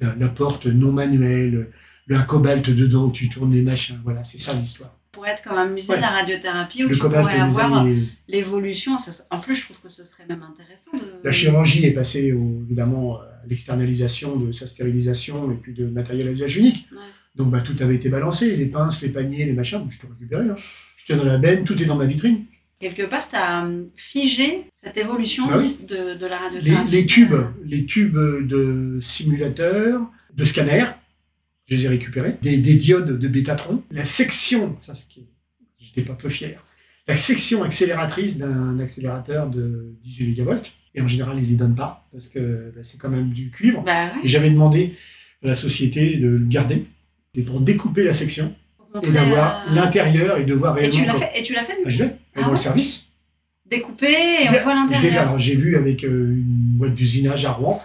La, la porte non manuelle, le, un cobalt dedans, où tu tournes les machins. Voilà, c'est ça l'histoire.
Pour être comme un musée
Ouais.
de la radiothérapie où
Le
tu pourrais avoir
années.
l'évolution. Ce- En plus, je trouve que ce serait même intéressant de.
La chirurgie est passée, au- évidemment, à l'externalisation de sa stérilisation et puis de matériel à usage unique.
Ouais.
Donc bah, tout avait été balancé, les pinces, les paniers, les machins, je t'ai récupéré. Hein. J'étais dans la benne, tout est dans ma vitrine.
Quelque part, tu as figé cette évolution
Ah oui.
de, de la
Les,
radiothérapie.
les tubes, les tubes de simulateurs, de scanners, je les ai récupérés. Des, des diodes de Bétatron. La section, ça c'est qui j'étais pas peu fier, la section accélératrice d'un accélérateur de 18 mégavolts. Et en général, ils les donnent pas parce que bah, c'est quand même du cuivre.
Bah ouais.
Et j'avais demandé à la société de le garder. Et pour découper la section et d'avoir
euh,
l'intérieur et de voir
Et
réellement.
tu l'as fait, et tu l'as fait
Ah, je l'ai,
Ah
dans le service.
découper et on voit l'intérieur.
J'ai vu avec euh, une boîte d'usinage à Rouen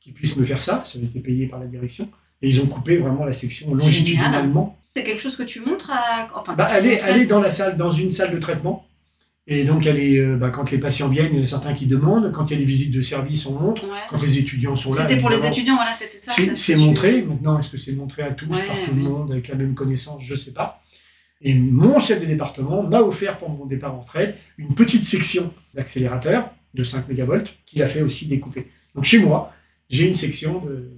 qui puisse me faire ça. Ça avait été payé par la direction. Et ils ont coupé vraiment la section longitudinalement.
C'est quelque chose que tu montres à. Enfin,
Bah, elle, est,
montrais-
elle est dans la salle, dans une salle de traitement. Et donc, elle est, euh, bah, quand les patients viennent, il y en a certains qui demandent. Quand il y a des visites de service, on montre.
Ouais.
Quand les étudiants sont là.
C'était pour les étudiants, voilà, c'était ça.
C'est montré. Maintenant, est-ce que c'est montré à tous,
Ouais,
par tout le monde, avec la même connaissance? Je ne sais pas. Et mon chef de département m'a offert pour mon départ en retraite une petite section d'accélérateur de 5 mégavolts qu'il a fait aussi découper. Donc chez moi, j'ai une section de...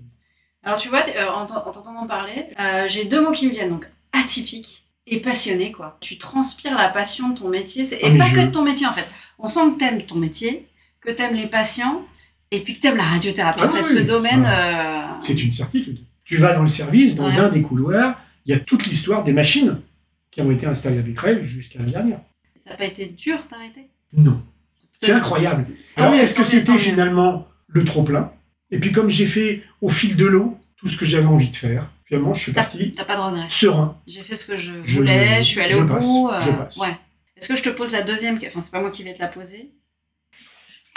Alors tu vois, euh, en t'en- en t'entendant parler, euh, j'ai deux mots qui me viennent. Donc atypique et passionné, quoi. Tu transpires la passion de ton métier.
Ah,
Et pas
je-
que de ton métier, en fait. On sent que t'aimes ton métier, que t'aimes les patients, et puis que t'aimes la radiothérapie.
Ah
en fait,
oui,
ce domaine...
Ah.
euh,
C'est une certitude. Tu vas dans le service, dans
Ouais.
un des couloirs, il y a toute l'histoire des machines qui ont été installées avec Rel jusqu'à l'année dernière.
Ça n'a pas été dur d'arrêter?
Non. C'est incroyable. Alors,
mieux,
est-ce que c'était finalement le trop-plein? Et puis, comme j'ai fait au fil de l'eau tout ce que j'avais envie de faire, finalement, je suis
T'as
parti
t'as pas de regrets
serein.
J'ai fait ce que je voulais, je suis allée
je
au
passe,
bout.
je passe.
Ouais. Est-ce que je te pose la deuxième Enfin, c'est pas moi qui vais te la poser.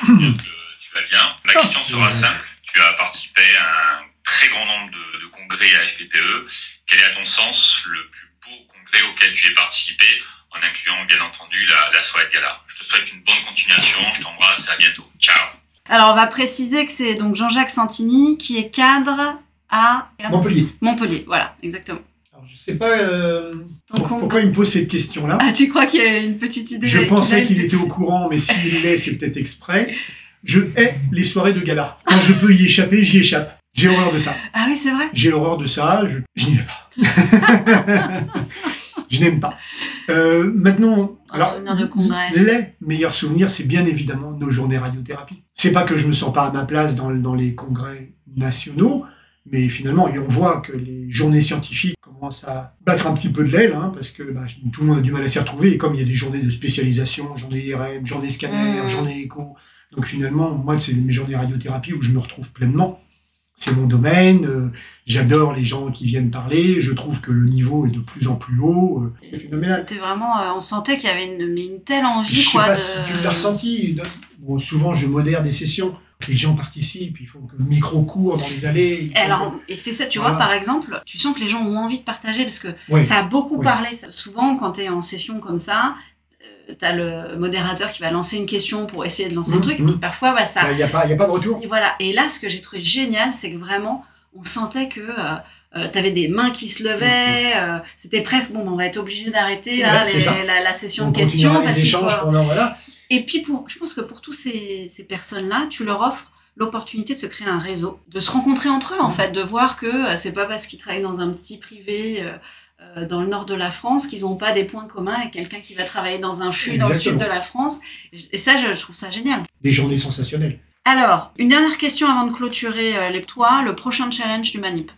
tu vas bien. La question sera simple. Tu as participé à un très grand nombre de, de congrès à FPPE. Quel est à ton sens le plus beau congrès auquel tu aies participé en incluant bien entendu la, la soirée de gala? Je te souhaite une bonne continuation. Je t'embrasse et à bientôt. Ciao
Alors, on va préciser que c'est donc Jean-Jacques Santini qui est cadre à
Montpellier.
Montpellier. Voilà, exactement.
Alors, je sais pas euh, pour- pourquoi il me pose cette question-là.
Ah, tu crois qu'il y a une petite idée
Je pensais qu'il était au courant, mais s'il l'est, c'est peut-être exprès. Je hais les soirées de gala. Quand je peux y échapper, j'y échappe. J'ai horreur de ça.
Ah oui, c'est vrai.
J'ai horreur de ça. Je, je n'y vais pas. je n'aime pas. Euh, maintenant,
Un de congrès.
les meilleurs souvenirs, c'est bien évidemment nos journées radiothérapie. C'est pas que je me sens pas à ma place dans, dans les congrès nationaux, mais finalement, et on voit que les journées scientifiques commencent à battre un petit peu de l'aile, hein, parce que bah, tout le monde a du mal à s'y retrouver, et comme il y a des journées de spécialisation, journée IRM, journée scanner,
Mmh.
journée écho, donc finalement, moi, c'est mes journées radiothérapie où je me retrouve pleinement. C'est mon domaine, euh, j'adore les gens qui viennent parler, je trouve que le niveau est de plus en plus haut, euh, c'est phénoménal.
C'était vraiment, euh, on sentait qu'il y avait une, telle envie,
Je sais
quoi.
pas
de...
si tu l'as ressenti. Bon, souvent, je modère des sessions. Les gens participent, il faut que le micro court dans les allées.
Et alors, et c'est ça, tu
Voilà.
vois, par exemple, tu sens que les gens ont envie de partager parce que
Ouais.
ça a beaucoup
Ouais.
parlé. Souvent, quand tu es en session comme ça, euh, t'as le modérateur qui va lancer une question pour essayer de lancer un
Mhm,
truc, et
mhm.
puis parfois, bah, ça.
Il n'y a, pas- y a pas de retour.
Et voilà. Et là, ce que j'ai trouvé génial, c'est que vraiment, on sentait que euh, tu avais des mains qui se levaient. euh, C'était presque, bon, on va être obligé d'arrêter là.
Ouais,
les- la, la session
On
de questions.
continuera
Parce
les
qu'il faut-
échanges pendant. Voilà.
Et puis, pour, je pense que pour toutes ces, ces personnes-là, tu leur offres l'opportunité de se créer un réseau, de se rencontrer entre eux, en
Mhm.
fait, de voir que euh, c'est pas parce qu'ils travaillent dans un petit privé euh, euh, dans le nord de la France qu'ils n'ont pas des points communs avec quelqu'un qui va travailler dans un CHU dans le sud de la France. Et ça, je, je trouve ça génial.
Des journées sensationnelles.
Alors, une dernière question avant de clôturer euh, les toi, le prochain challenge du Manip.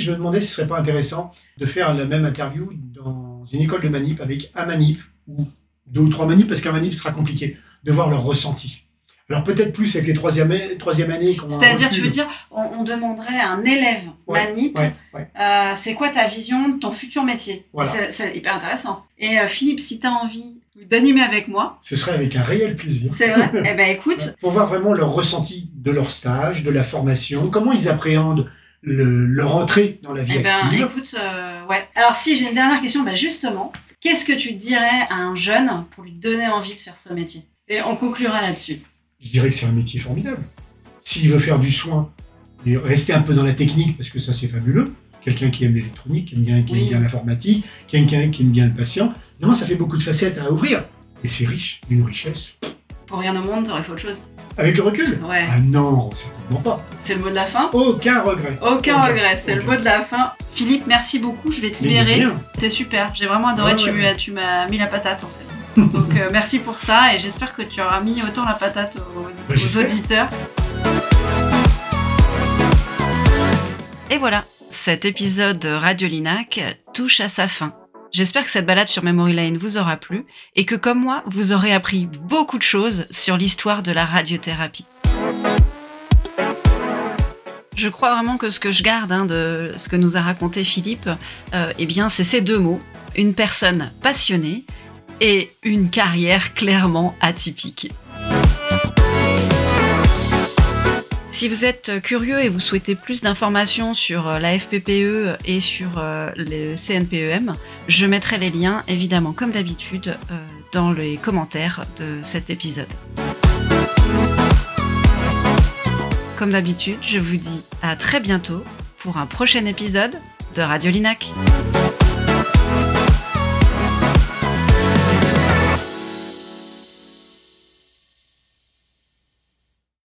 Je me demandais si ce serait pas intéressant de faire la même interview dans une école de manip avec un manip ou deux ou trois manips, parce qu'un manip sera compliqué, de voir leur ressenti. Alors peut-être plus avec les troisième, troisième années.
C'est-à-dire, tu veux dire, on, on demanderait à un élève
Ouais,
Manip
Ouais, ouais.
Euh, c'est quoi ta vision de ton futur métier?
Voilà.
C'est hyper intéressant. Et euh, Philippe, si tu as envie d'animer avec moi,
Ce serait avec un réel plaisir.
c'est vrai, eh ben écoute,
pour voir vraiment leur ressenti de leur stage, de la formation, comment ils appréhendent le- leur entrée dans la vie
eh ben,
active.
écoute, euh, ouais. Alors si j'ai une dernière question, bah justement, qu'est-ce que tu dirais à un jeune pour lui donner envie de faire ce métier? Et on conclura là-dessus.
Je dirais que c'est un métier formidable. S'il veut faire du soin et rester un peu dans la technique, parce que ça c'est fabuleux, quelqu'un qui aime l'électronique, qui aime bien, qui aime
Oui.
bien l'informatique, quelqu'un qui aime bien le patient, évidemment ça fait beaucoup de facettes à ouvrir. Et c'est riche, une richesse.
Pour rien au monde, t'aurais fait autre chose.
Avec le recul
Ouais.
Ah non, certainement pas.
C'est le mot de la fin
Aucun regret.
Aucun
Aucun.
regret, c'est le mot de la fin. Philippe, merci beaucoup, je vais te libérer. C'était super, j'ai vraiment adoré,
Ouais,
tu,
ouais.
tu m'as mis la patate en fait. Donc euh, merci pour ça et j'espère que tu auras mis autant la patate aux,
Bah,
aux auditeurs. Et voilà, cet épisode de Radio Linac touche à sa fin. J'espère que cette balade sur Memory Lane vous aura plu et que comme moi, vous aurez appris beaucoup de choses sur l'histoire de la radiothérapie. Je crois vraiment que ce que je garde hein, de ce que nous a raconté Philippe, euh, eh bien, c'est ces deux mots une personne passionnée et une carrière clairement atypique. Si vous êtes curieux et vous souhaitez plus d'informations sur euh, la FPPE et sur euh, le CNPEM, je mettrai les liens évidemment comme d'habitude euh, dans les commentaires de cet épisode. Comme d'habitude, je vous dis à très bientôt pour un prochain épisode de Radio Linac.